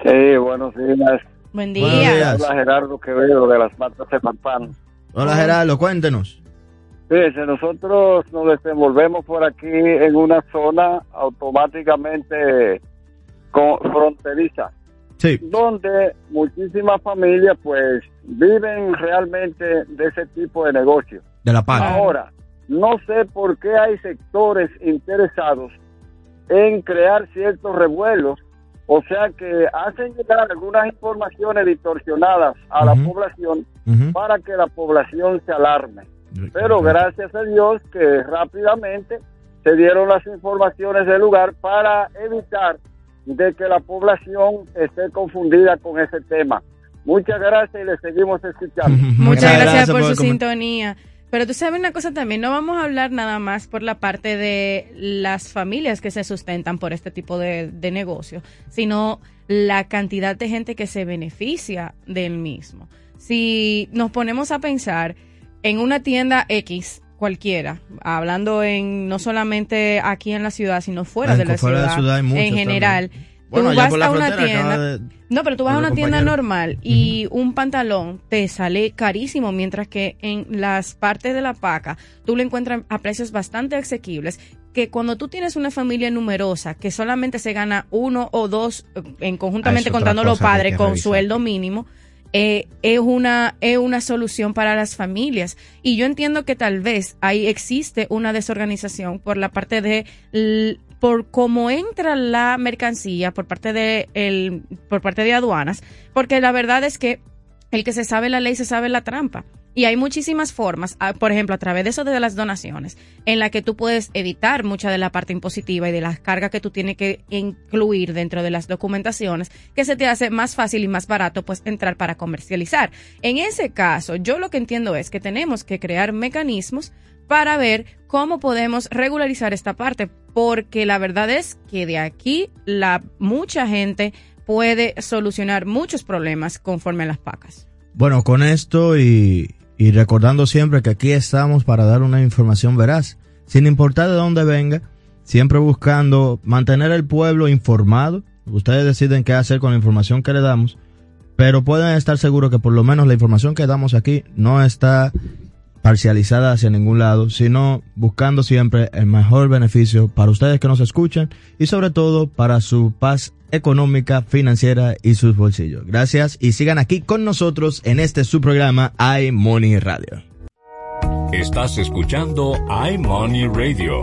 Sí, buenos días. Buen día. Hola Gerardo Quevedo de las Matas de Pampán. Hola Gerardo, cuéntenos. Fíjense, nosotros nos desenvolvemos por aquí en una zona automáticamente con, fronteriza, sí. donde muchísimas familias pues viven realmente de ese tipo de negocio. De la paz. Ahora, no sé por qué hay sectores interesados en crear ciertos revuelos, o sea que hacen llegar algunas informaciones distorsionadas a la población para que la población se alarme. Pero gracias a Dios que rápidamente se dieron las informaciones del lugar para evitar de que la población esté confundida con ese tema. Muchas gracias y le seguimos escuchando. Muchas gracias, por, su sintonía. Pero tú sabes una cosa también, no vamos a hablar nada más por la parte de las familias que se sustentan por este tipo de, de negocio, sino la cantidad de gente que se beneficia del mismo. Si nos ponemos a pensar en una tienda X, cualquiera, hablando en no solamente aquí en la ciudad, sino fuera, de, la ciudad, en general. tú vas a una tienda, no, pero tú vas a una tienda normal y un pantalón te sale carísimo, mientras que en las partes de la paca tú lo encuentras a precios bastante asequibles que cuando tú tienes una familia numerosa que solamente se gana uno o dos eh, en conjuntamente ah, contando los padres con sueldo mínimo, eh, es, una, es una solución para las familias. Y yo entiendo que tal vez ahí existe una desorganización por la parte de por cómo entra la mercancía por parte de el, por parte de aduanas, porque la verdad es que el que se sabe la ley se sabe la trampa. Y hay muchísimas formas, ah, por ejemplo, a través de eso de las donaciones, en la que tú puedes evitar mucha de la parte impositiva y de las cargas que tú tienes que incluir dentro de las documentaciones, que se te hace más fácil y más barato pues entrar para comercializar. En ese caso, yo lo que entiendo es que tenemos que crear mecanismos para ver cómo podemos regularizar esta parte, porque la verdad es que de aquí la mucha gente puede solucionar muchos problemas conforme a las pacas. Bueno, con esto y, y recordando siempre que aquí estamos para dar una información veraz, sin importar de dónde venga, siempre buscando mantener el pueblo informado. Ustedes deciden qué hacer con la información que le damos, pero pueden estar seguros que por lo menos la información que damos aquí no está parcializada hacia ningún lado, sino buscando siempre el mejor beneficio para ustedes que nos escuchan y sobre todo para su paz económica, financiera y sus bolsillos. Gracias y sigan aquí con nosotros en este su programa iMoney Radio. Estás escuchando iMoney Radio.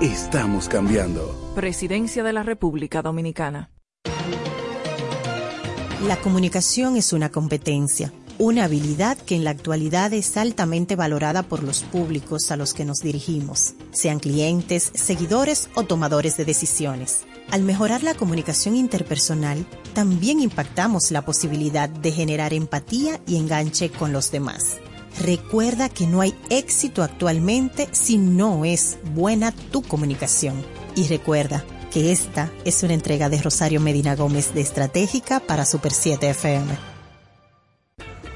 Estamos cambiando. Presidencia de la República Dominicana. La comunicación es una competencia, una habilidad que en la actualidad es altamente valorada por los públicos a los que nos dirigimos, sean clientes, seguidores o tomadores de decisiones. Al mejorar la comunicación interpersonal, también impactamos la posibilidad de generar empatía y enganche con los demás. Recuerda que no hay éxito actualmente si no es buena tu comunicación. Y recuerda que esta es una entrega de Rosario Medina Gómez de Estratégica para Super 7 FM.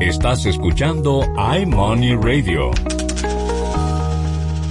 Estás escuchando iMoney Radio.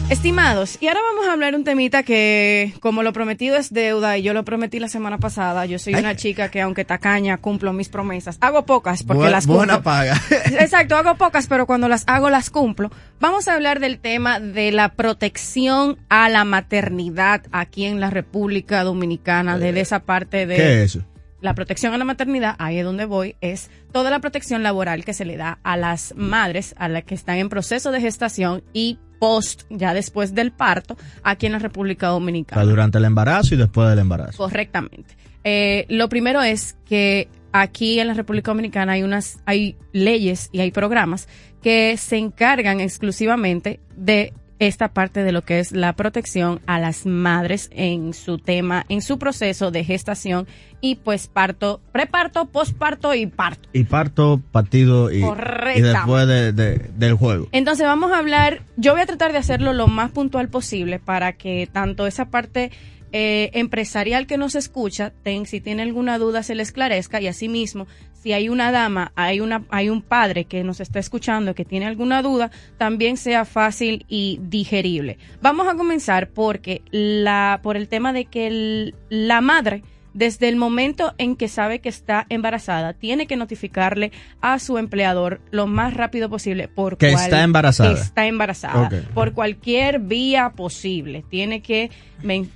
Estimados, y ahora vamos a hablar un temita que, como lo prometido es deuda, y yo lo prometí la semana pasada, yo soy una chica que aunque tacaña, cumplo mis promesas. Hago pocas porque las cumplo. Buena paga. [LAUGHS] Exacto, hago pocas, pero cuando las hago las cumplo. Vamos a hablar del tema de la protección a la maternidad aquí en la República Dominicana, de esa parte de... ¿Qué es eso? La protección a la maternidad, ahí es donde voy, es toda la protección laboral que se le da a las madres, a las que están en proceso de gestación y post, ya después del parto, aquí en la República Dominicana. durante el embarazo y después del embarazo. Correctamente. Eh, lo primero es que aquí en la República Dominicana hay unas, hay leyes y hay programas que se encargan exclusivamente de esta parte de lo que es la protección a las madres en su tema, en su proceso de gestación y pues parto, preparto, posparto y parto. Y parto, partido y, y después del juego. Entonces vamos a hablar, yo voy a tratar de hacerlo lo más puntual posible para que tanto esa parte eh, empresarial que nos escucha, ten, si tiene alguna duda se le esclarezca y asimismo si hay una dama, hay una, hay un padre que nos está escuchando que tiene alguna duda, también sea fácil y digerible. Vamos a comenzar porque la, por el tema de que la madre desde el momento en que sabe que está embarazada, tiene que notificarle a su empleador lo más rápido posible por que está embarazada. está embarazada por cualquier vía posible. Tiene que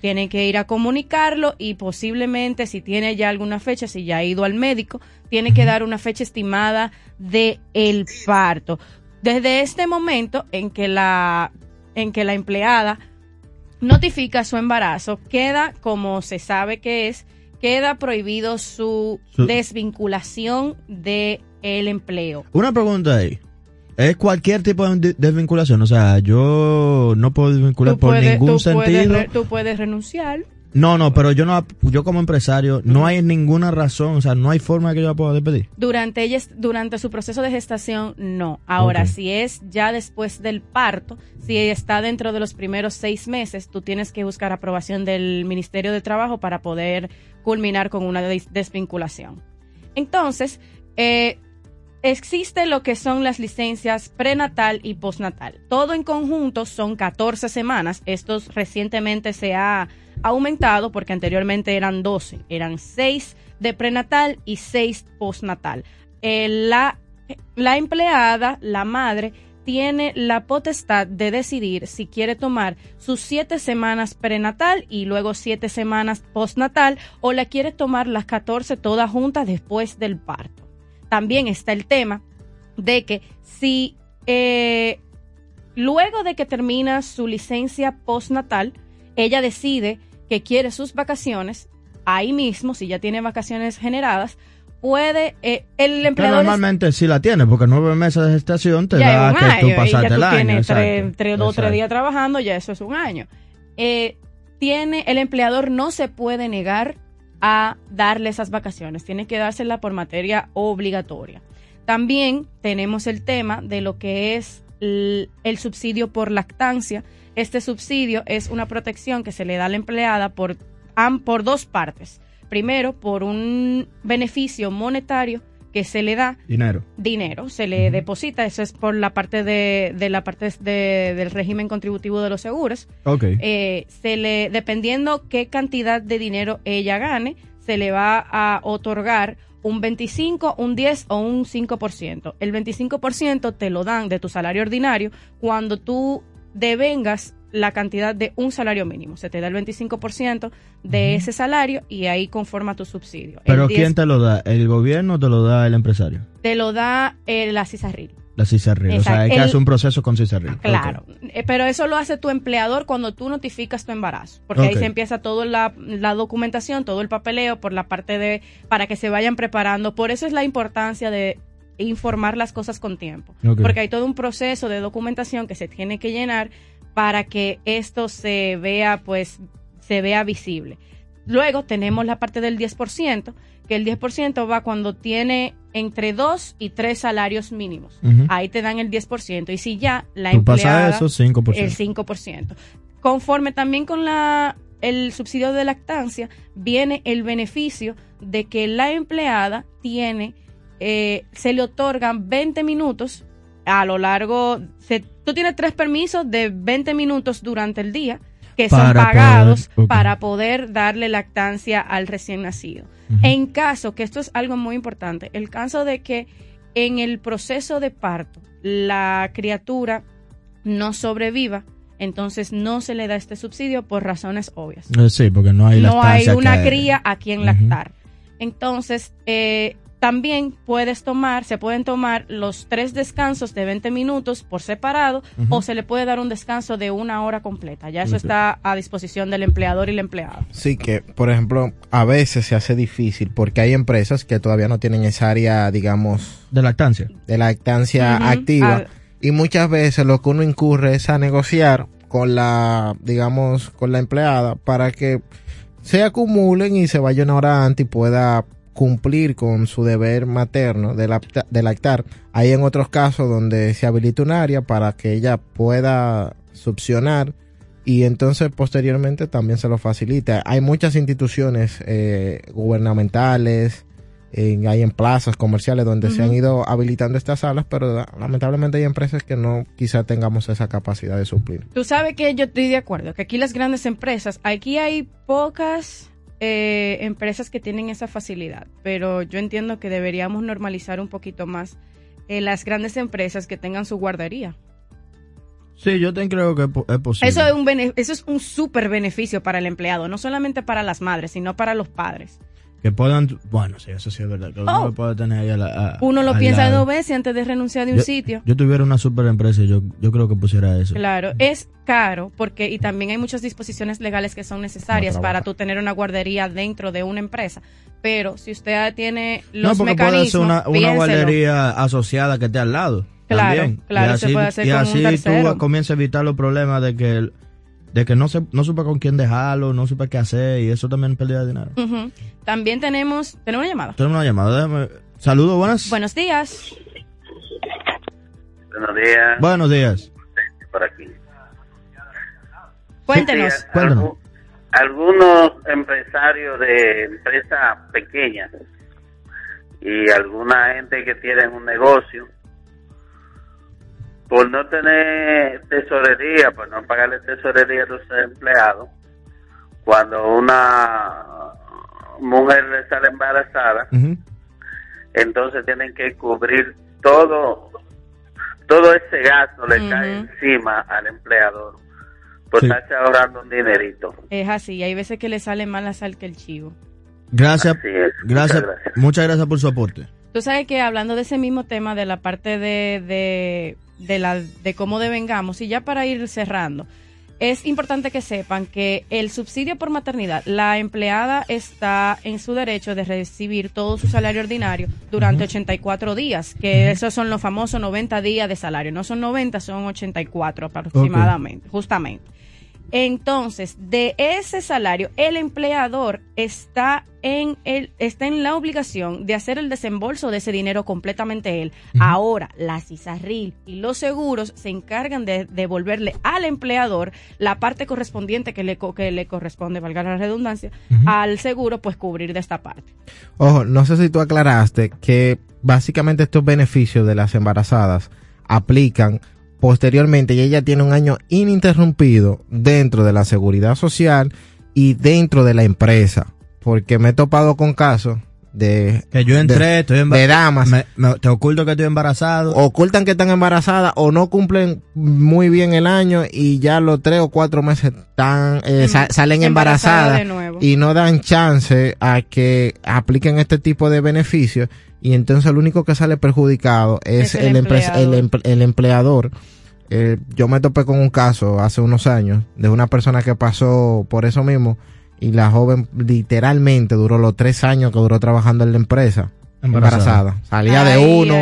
tiene que ir a comunicarlo y posiblemente si tiene ya alguna fecha, si ya ha ido al médico, tiene que dar una fecha estimada de el parto. Desde este momento en que la en que la empleada notifica su embarazo, queda como se sabe que es queda prohibido su, desvinculación de el empleo. Una pregunta ahí. ¿Es cualquier tipo de desvinculación? O sea, yo no puedo desvincular por ningún sentido. tú puedes renunciar. No, no, pero yo no, yo como empresario, no hay ninguna razón, o sea, no hay forma que yo la pueda despedir. Durante ella, durante su proceso de gestación, no. Ahora, si es ya después del parto, si está dentro de los primeros seis meses, tú tienes que buscar aprobación del Ministerio de Trabajo para poder culminar con una desvinculación. Entonces, eh, existe lo que son las licencias prenatal y postnatal. Todo en conjunto son 14 semanas. Estos recientemente se ha aumentado porque anteriormente eran 12. Eran 6 de prenatal y 6 postnatal. Eh, la, la empleada, la madre, tiene la potestad de decidir si quiere tomar sus siete semanas prenatal y luego siete semanas postnatal o la quiere tomar las 14 todas juntas después del parto. También está el tema de que si eh, luego de que termina su licencia postnatal, ella decide que quiere sus vacaciones, ahí mismo, si ya tiene vacaciones generadas, puede eh, el empleador normalmente sí la tiene porque nueve meses de gestación te da que tú pasaste el año tres, tres, dos tres días trabajando ya eso es un año. Eh, tiene el empleador no se puede negar a darle esas vacaciones tiene que dársela por materia obligatoria. También tenemos el tema de lo que es el, el subsidio por lactancia. Este subsidio es una protección que se le da a la empleada por, por dos partes primero por un beneficio monetario que se le da dinero dinero se le deposita eso es por la parte de, de la parte de, del régimen contributivo de los seguros okay. Eh, se le dependiendo qué cantidad de dinero ella gane se le va a otorgar un 25, un 10 o un 5%. El 25% te lo dan de tu salario ordinario cuando tú devengas la cantidad de un salario mínimo. Se te da el 25% de ese salario y ahí conforma tu subsidio. ¿Pero quién te lo da? ¿El gobierno o te lo da el empresario? Te lo da eh, la CISARRIL. La CISARRIL, o sea, hay que hacer un proceso con CISARRIL. Claro, eh, pero eso lo hace tu empleador cuando tú notificas tu embarazo, porque ahí se empieza toda la, la, documentación, todo el papeleo por la parte de, para que se vayan preparando. Por eso es la importancia de informar las cosas con tiempo, porque hay todo un proceso de documentación que se tiene que llenar para que esto se vea, pues, se vea visible. Luego tenemos la parte del 10%, que el 10% va cuando tiene entre 2 y 3 salarios mínimos. Ahí te dan el 10%. Y si ya la empleada... eso, 5%. El 5%. Conforme también con la el subsidio de lactancia, viene el beneficio de que la empleada tiene, eh, se le otorgan 20 minutos a lo largo, tú tienes tres permisos de 20 minutos durante el día que son pagados para poder darle lactancia al recién nacido. En caso, que esto es algo muy importante, el caso de que en el proceso de parto la criatura no sobreviva, entonces no se le da este subsidio por razones obvias. Eh, sí, porque no hay No hay una cría a quien lactar. Entonces, eh, también puedes tomar, se pueden tomar los tres descansos de 20 minutos por separado o se le puede dar un descanso de una hora completa. Ya eso está a disposición del empleador y la empleada. Sí, que por ejemplo a veces se hace difícil porque hay empresas que todavía no tienen esa área, digamos... De lactancia. De lactancia activa. Y muchas veces lo que uno incurre es a negociar con la, digamos, con la empleada para que se acumulen y se vaya una hora antes y pueda cumplir con su deber materno de, lactar. Hay en otros casos donde se habilita un área para que ella pueda succionar y entonces posteriormente también se lo facilita. Hay muchas instituciones eh, gubernamentales, hay en plazas comerciales donde se han ido habilitando estas salas, pero lamentablemente hay empresas que no quizá tengamos esa capacidad de suplir. Tú sabes que yo estoy de acuerdo, que aquí las grandes empresas, aquí hay pocas eh, empresas que tienen esa facilidad, pero yo entiendo que deberíamos normalizar un poquito más eh, las grandes empresas que tengan su guardería. Sí, yo te creo que es posible. Eso es un, eso es un súper beneficio para el empleado, no solamente para las madres, sino para los padres que puedan, bueno, sí, eso sí es verdad, que uno oh. puede tener ahí a la, Uno lo piensa dos veces antes de renunciar de un sitio. Yo tuviera una super empresa, yo, yo creo que pusiera eso. Claro, es caro porque, y también hay muchas disposiciones legales que son necesarias para tú tener una guardería dentro de una empresa. Pero si usted tiene los no, porque Puede ser una, una guardería asociada que esté al lado. Claro, claro, se puede hacer y así tú comienzas a evitar los problemas de que de que no se no supe con quién dejarlo, no supe qué hacer y eso también pérdida de dinero. También tenemos, tenemos una llamada. Tenemos una llamada. Saludos, buenas. Buenos días. Buenos días. Buenos días. Por aquí. Cuéntenos. Cuéntenos. Algunos empresarios de empresas pequeñas y alguna gente que tiene un negocio por no tener tesorería, por no pagarle tesorería a los empleados, cuando una mujer le sale embarazada, entonces tienen que cubrir todo, todo ese gasto le cae encima al empleador por estarse ahorrando un dinerito. Es así, hay veces que le sale más la sal que el chivo. Gracias, gracias, muchas gracias, muchas gracias por su aporte. Tú sabes que hablando de ese mismo tema de la parte de de, la, de cómo devengamos. Y ya para ir cerrando, es importante que sepan que el subsidio por maternidad, la empleada está en su derecho de recibir todo su salario ordinario durante 84 días, que esos son los famosos 90 días de salario. No son 90, son 84 aproximadamente, justamente. Entonces, de ese salario, el empleador está en, el, está en la obligación de hacer el desembolso de ese dinero completamente él. Ahora, la CISARRIL y los seguros se encargan de devolverle al empleador la parte correspondiente que le, que le corresponde, valga la redundancia, al seguro, pues cubrir de esta parte. Ojo, no sé si tú aclaraste que básicamente estos beneficios de las embarazadas aplican posteriormente y ella tiene un año ininterrumpido dentro de la seguridad social y dentro de la empresa. Porque me he topado con casos de que yo entré, estoy de damas. te oculto que estoy embarazado. Ocultan que están embarazadas o no cumplen muy bien el año y ya los tres o cuatro meses están eh, salen embarazadas y no dan chance a que apliquen este tipo de beneficios y entonces el único que sale perjudicado es, el, el, empleador. Eh, yo me topé con un caso hace unos años de una persona que pasó por eso mismo y la joven literalmente duró los tres años que duró trabajando en la empresa embarazada. Salía de uno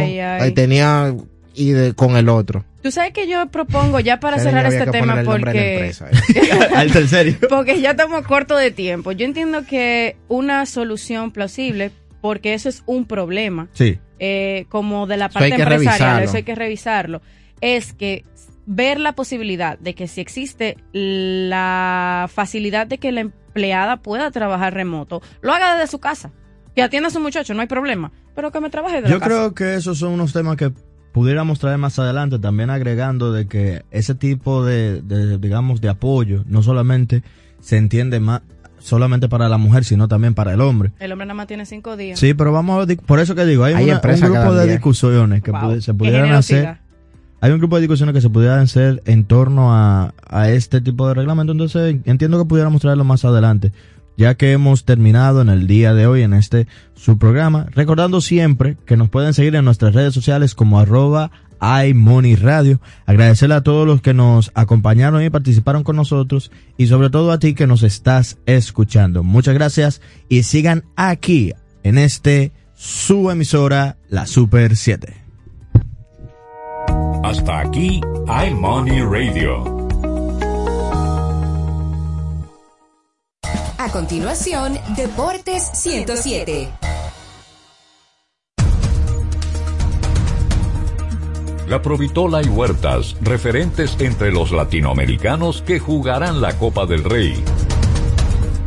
y tenía y de, con el otro. Tú sabes que yo propongo ya para cerrar este tema porque [LAUGHS] ¿eh? porque ya estamos corto de tiempo. Yo entiendo que una solución plausible porque eso es un problema. Sí. Eh, como de la parte empresarial, eso hay que revisarlo. Es que ver la posibilidad de que si existe la facilidad de que la empleada pueda trabajar remoto, lo haga desde su casa. Que atienda a su muchacho, no hay problema. Pero que me trabaje de Yo casa. creo que esos son unos temas que pudiéramos traer más adelante, también agregando de que ese tipo de, digamos, de apoyo no solamente se entiende más solamente para la mujer, sino también para el hombre. El hombre nada más tiene cinco días. Sí, pero vamos a, por eso que digo, hay, un grupo de discusiones que se pudieran hacer. hay un grupo de discusiones que se pudieran hacer en torno a, este tipo de reglamento, entonces entiendo que pudiéramos traerlo más adelante, ya que hemos terminado en el día de hoy en este subprograma, recordando siempre que nos pueden seguir en nuestras redes sociales como arroba iMoneyRadio. Agradecerle a todos los que nos acompañaron y participaron con nosotros y sobre todo a ti que nos estás escuchando. Muchas gracias y sigan aquí en este su emisora, la Super 7. Hasta aquí iMoney Radio. A continuación, Deportes 107. La Provitola y Huertas, referentes entre los latinoamericanos que jugarán la Copa del Rey.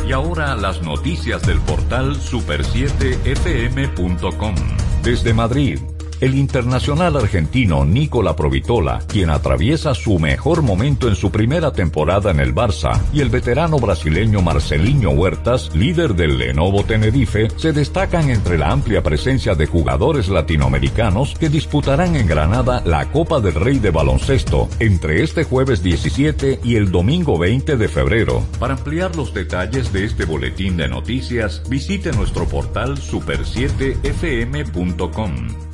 Y ahora las noticias del portal super7fm.com. Desde Madrid el internacional argentino Nicola Provitola, quien atraviesa su mejor momento en su primera temporada en el Barça, y el veterano brasileño Marcelinho Huertas, líder del Lenovo Tenerife, se destacan entre la amplia presencia de jugadores latinoamericanos que disputarán en Granada la Copa del Rey de Baloncesto entre este jueves 17 y el domingo 20 de febrero. Para ampliar los detalles de este boletín de noticias, visite nuestro portal super7fm.com.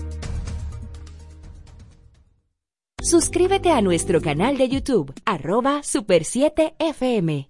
Suscríbete a nuestro canal de YouTube, arroba Super7FM.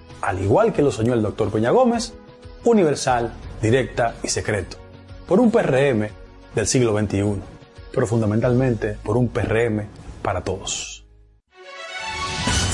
al igual que lo soñó el doctor Peña Gómez, universal, directa y secreto, por un PRM del siglo XXI, pero fundamentalmente por un PRM para todos.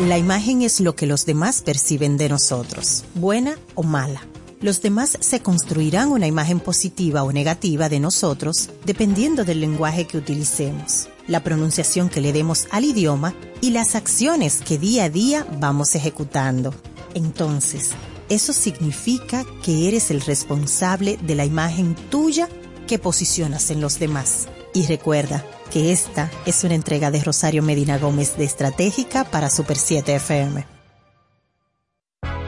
La imagen es lo que los demás perciben de nosotros, buena o mala. Los demás se construirán una imagen positiva o negativa de nosotros dependiendo del lenguaje que utilicemos, la pronunciación que le demos al idioma y las acciones que día a día vamos ejecutando. Entonces, eso significa que eres el responsable de la imagen tuya que posicionas en los demás. Y recuerda que esta es una entrega de Rosario Medina Gómez de Estratégica para Super 7 FM.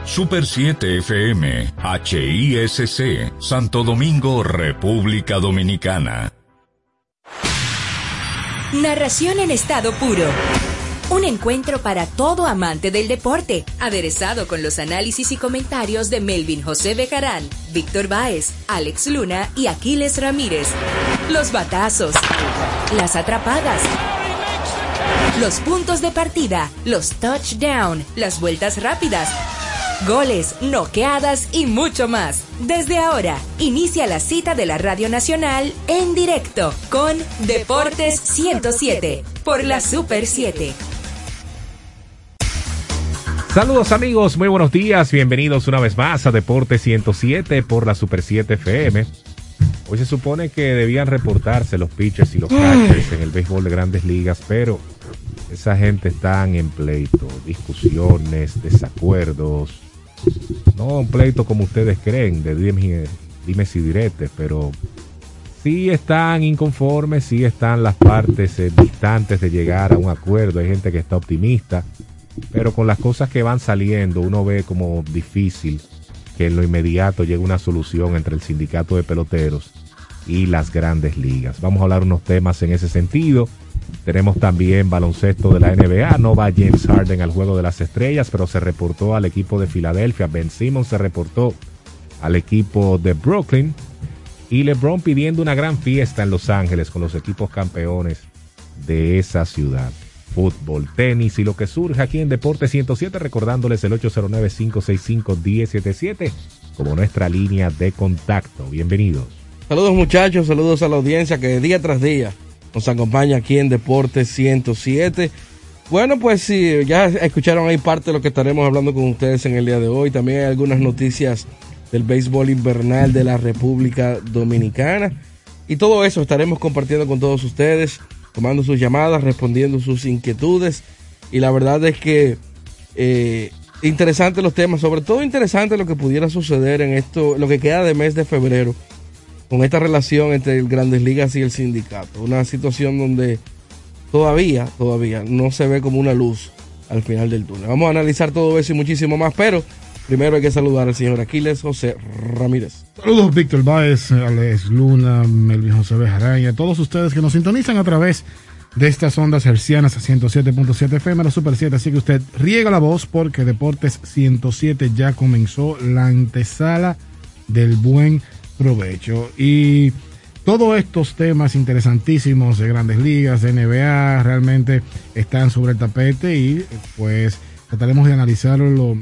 Super 7 FM, HISC, Santo Domingo, República Dominicana. Narración en estado puro. Un encuentro para todo amante del deporte, aderezado con los análisis y comentarios de Melvin José Bejarán, Víctor Báez, Alex Luna y Aquiles Ramírez. Los batazos, las atrapadas, los puntos de partida, los touchdown, las vueltas rápidas. Goles, noqueadas y mucho más. Desde ahora, inicia la cita de la Radio Nacional en directo con Deportes 107 por la Super 7. Saludos amigos, muy buenos días, bienvenidos una vez más a Deportes 107 por la Super 7 FM. Hoy se supone que debían reportarse los pitchers y los catchers en el béisbol de grandes ligas, pero esa gente están en pleito, discusiones, desacuerdos, no un pleito como ustedes creen, de dime, dime si diretes, pero sí están inconformes, sí están las partes eh, distantes de llegar a un acuerdo. Hay gente que está optimista, pero con las cosas que van saliendo, uno ve como difícil que en lo inmediato llegue una solución entre el sindicato de peloteros y las grandes ligas. Vamos a hablar unos temas en ese sentido. Tenemos también baloncesto de la NBA. No va James Harden al juego de las estrellas, pero se reportó al equipo de Filadelfia. Ben Simmons se reportó al equipo de Brooklyn. Y LeBron pidiendo una gran fiesta en Los Ángeles con los equipos campeones de esa ciudad. Fútbol, tenis y lo que surge aquí en Deporte 107, recordándoles el 809-565-1077 como nuestra línea de contacto. Bienvenidos. Saludos muchachos, saludos a la audiencia que día tras día nos acompaña aquí en Deportes 107. Bueno, pues sí, ya escucharon ahí parte de lo que estaremos hablando con ustedes en el día de hoy. También hay algunas noticias del béisbol invernal de la República Dominicana. Y todo eso estaremos compartiendo con todos ustedes, tomando sus llamadas, respondiendo sus inquietudes. Y la verdad es que eh, interesantes los temas, sobre todo interesante lo que pudiera suceder en esto, lo que queda de mes de febrero con esta relación entre el Grandes Ligas y el sindicato. Una situación donde todavía, todavía no se ve como una luz al final del túnel. Vamos a analizar todo eso y muchísimo más, pero primero hay que saludar al señor Aquiles José Ramírez. Saludos Víctor Báez, Alex Luna, Melvin José Bejarán todos ustedes que nos sintonizan a través de estas ondas hercianas a 107.7 FM, Super 7. Así que usted riega la voz porque Deportes 107 ya comenzó la antesala del buen provecho. Y todos estos temas interesantísimos de grandes ligas, de NBA, realmente están sobre el tapete y pues trataremos de analizarlo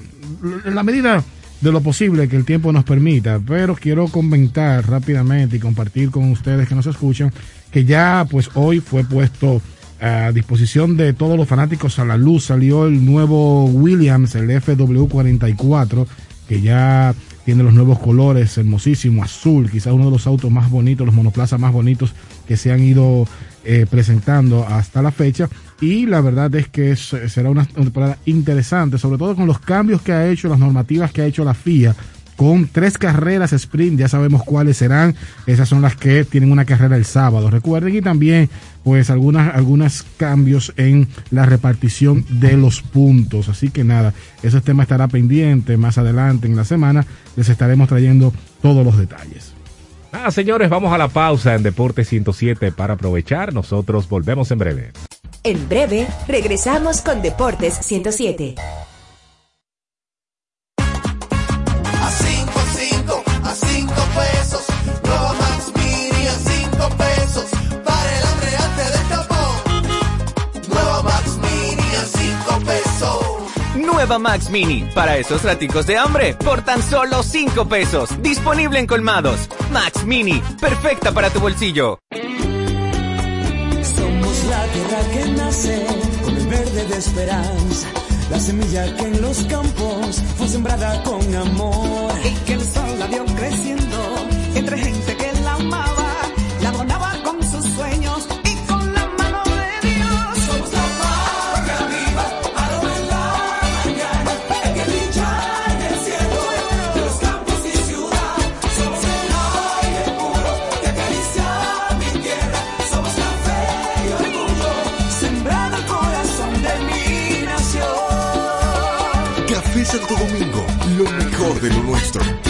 en la medida de lo posible que el tiempo nos permita, pero quiero comentar rápidamente y compartir con ustedes que nos escuchan que ya pues hoy fue puesto a disposición de todos los fanáticos a la luz, salió el nuevo Williams, el FW44, que ya tiene los nuevos colores, hermosísimo, azul, quizás uno de los autos más bonitos, los monoplazas más bonitos que se han ido eh, presentando hasta la fecha. Y la verdad es que será una temporada interesante, sobre todo con los cambios que ha hecho, las normativas que ha hecho la FIA con tres carreras sprint, ya sabemos cuáles serán, esas son las que tienen una carrera el sábado, recuerden, y también pues algunas, algunos cambios en la repartición de los puntos, así que nada, ese tema estará pendiente más adelante en la semana, les estaremos trayendo todos los detalles. Ah, señores, vamos a la pausa en Deporte 107 para aprovechar, nosotros volvemos en breve. En breve, regresamos con Deportes 107. Nueva Max Mini, para esos raticos de hambre, por tan solo 5 pesos. Disponible en colmados. Max Mini, perfecta para tu bolsillo. Somos la tierra que nace con el verde de esperanza. La semilla que en los campos fue sembrada con amor. Y que el sol la vio creciendo entre gente de lo nuestro.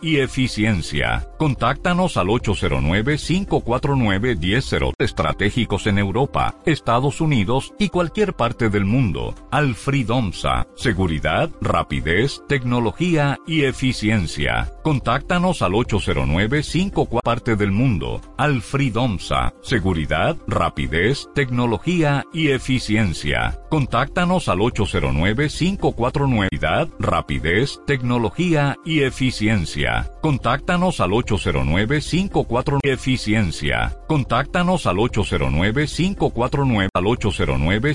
y eficiencia. Contáctanos al 809-549-10 estratégicos en Europa, Estados Unidos y cualquier parte del mundo. Alfridomsa, seguridad, rapidez, tecnología y eficiencia. Contáctanos al 809-5 parte del mundo. Alfridomsa, seguridad, rapidez, tecnología y eficiencia. Contáctanos al 809-549 rapidez, tecnología y eficiencia eficiencia. Contáctanos al 809-549 eficiencia. Contáctanos al 809-549 al 809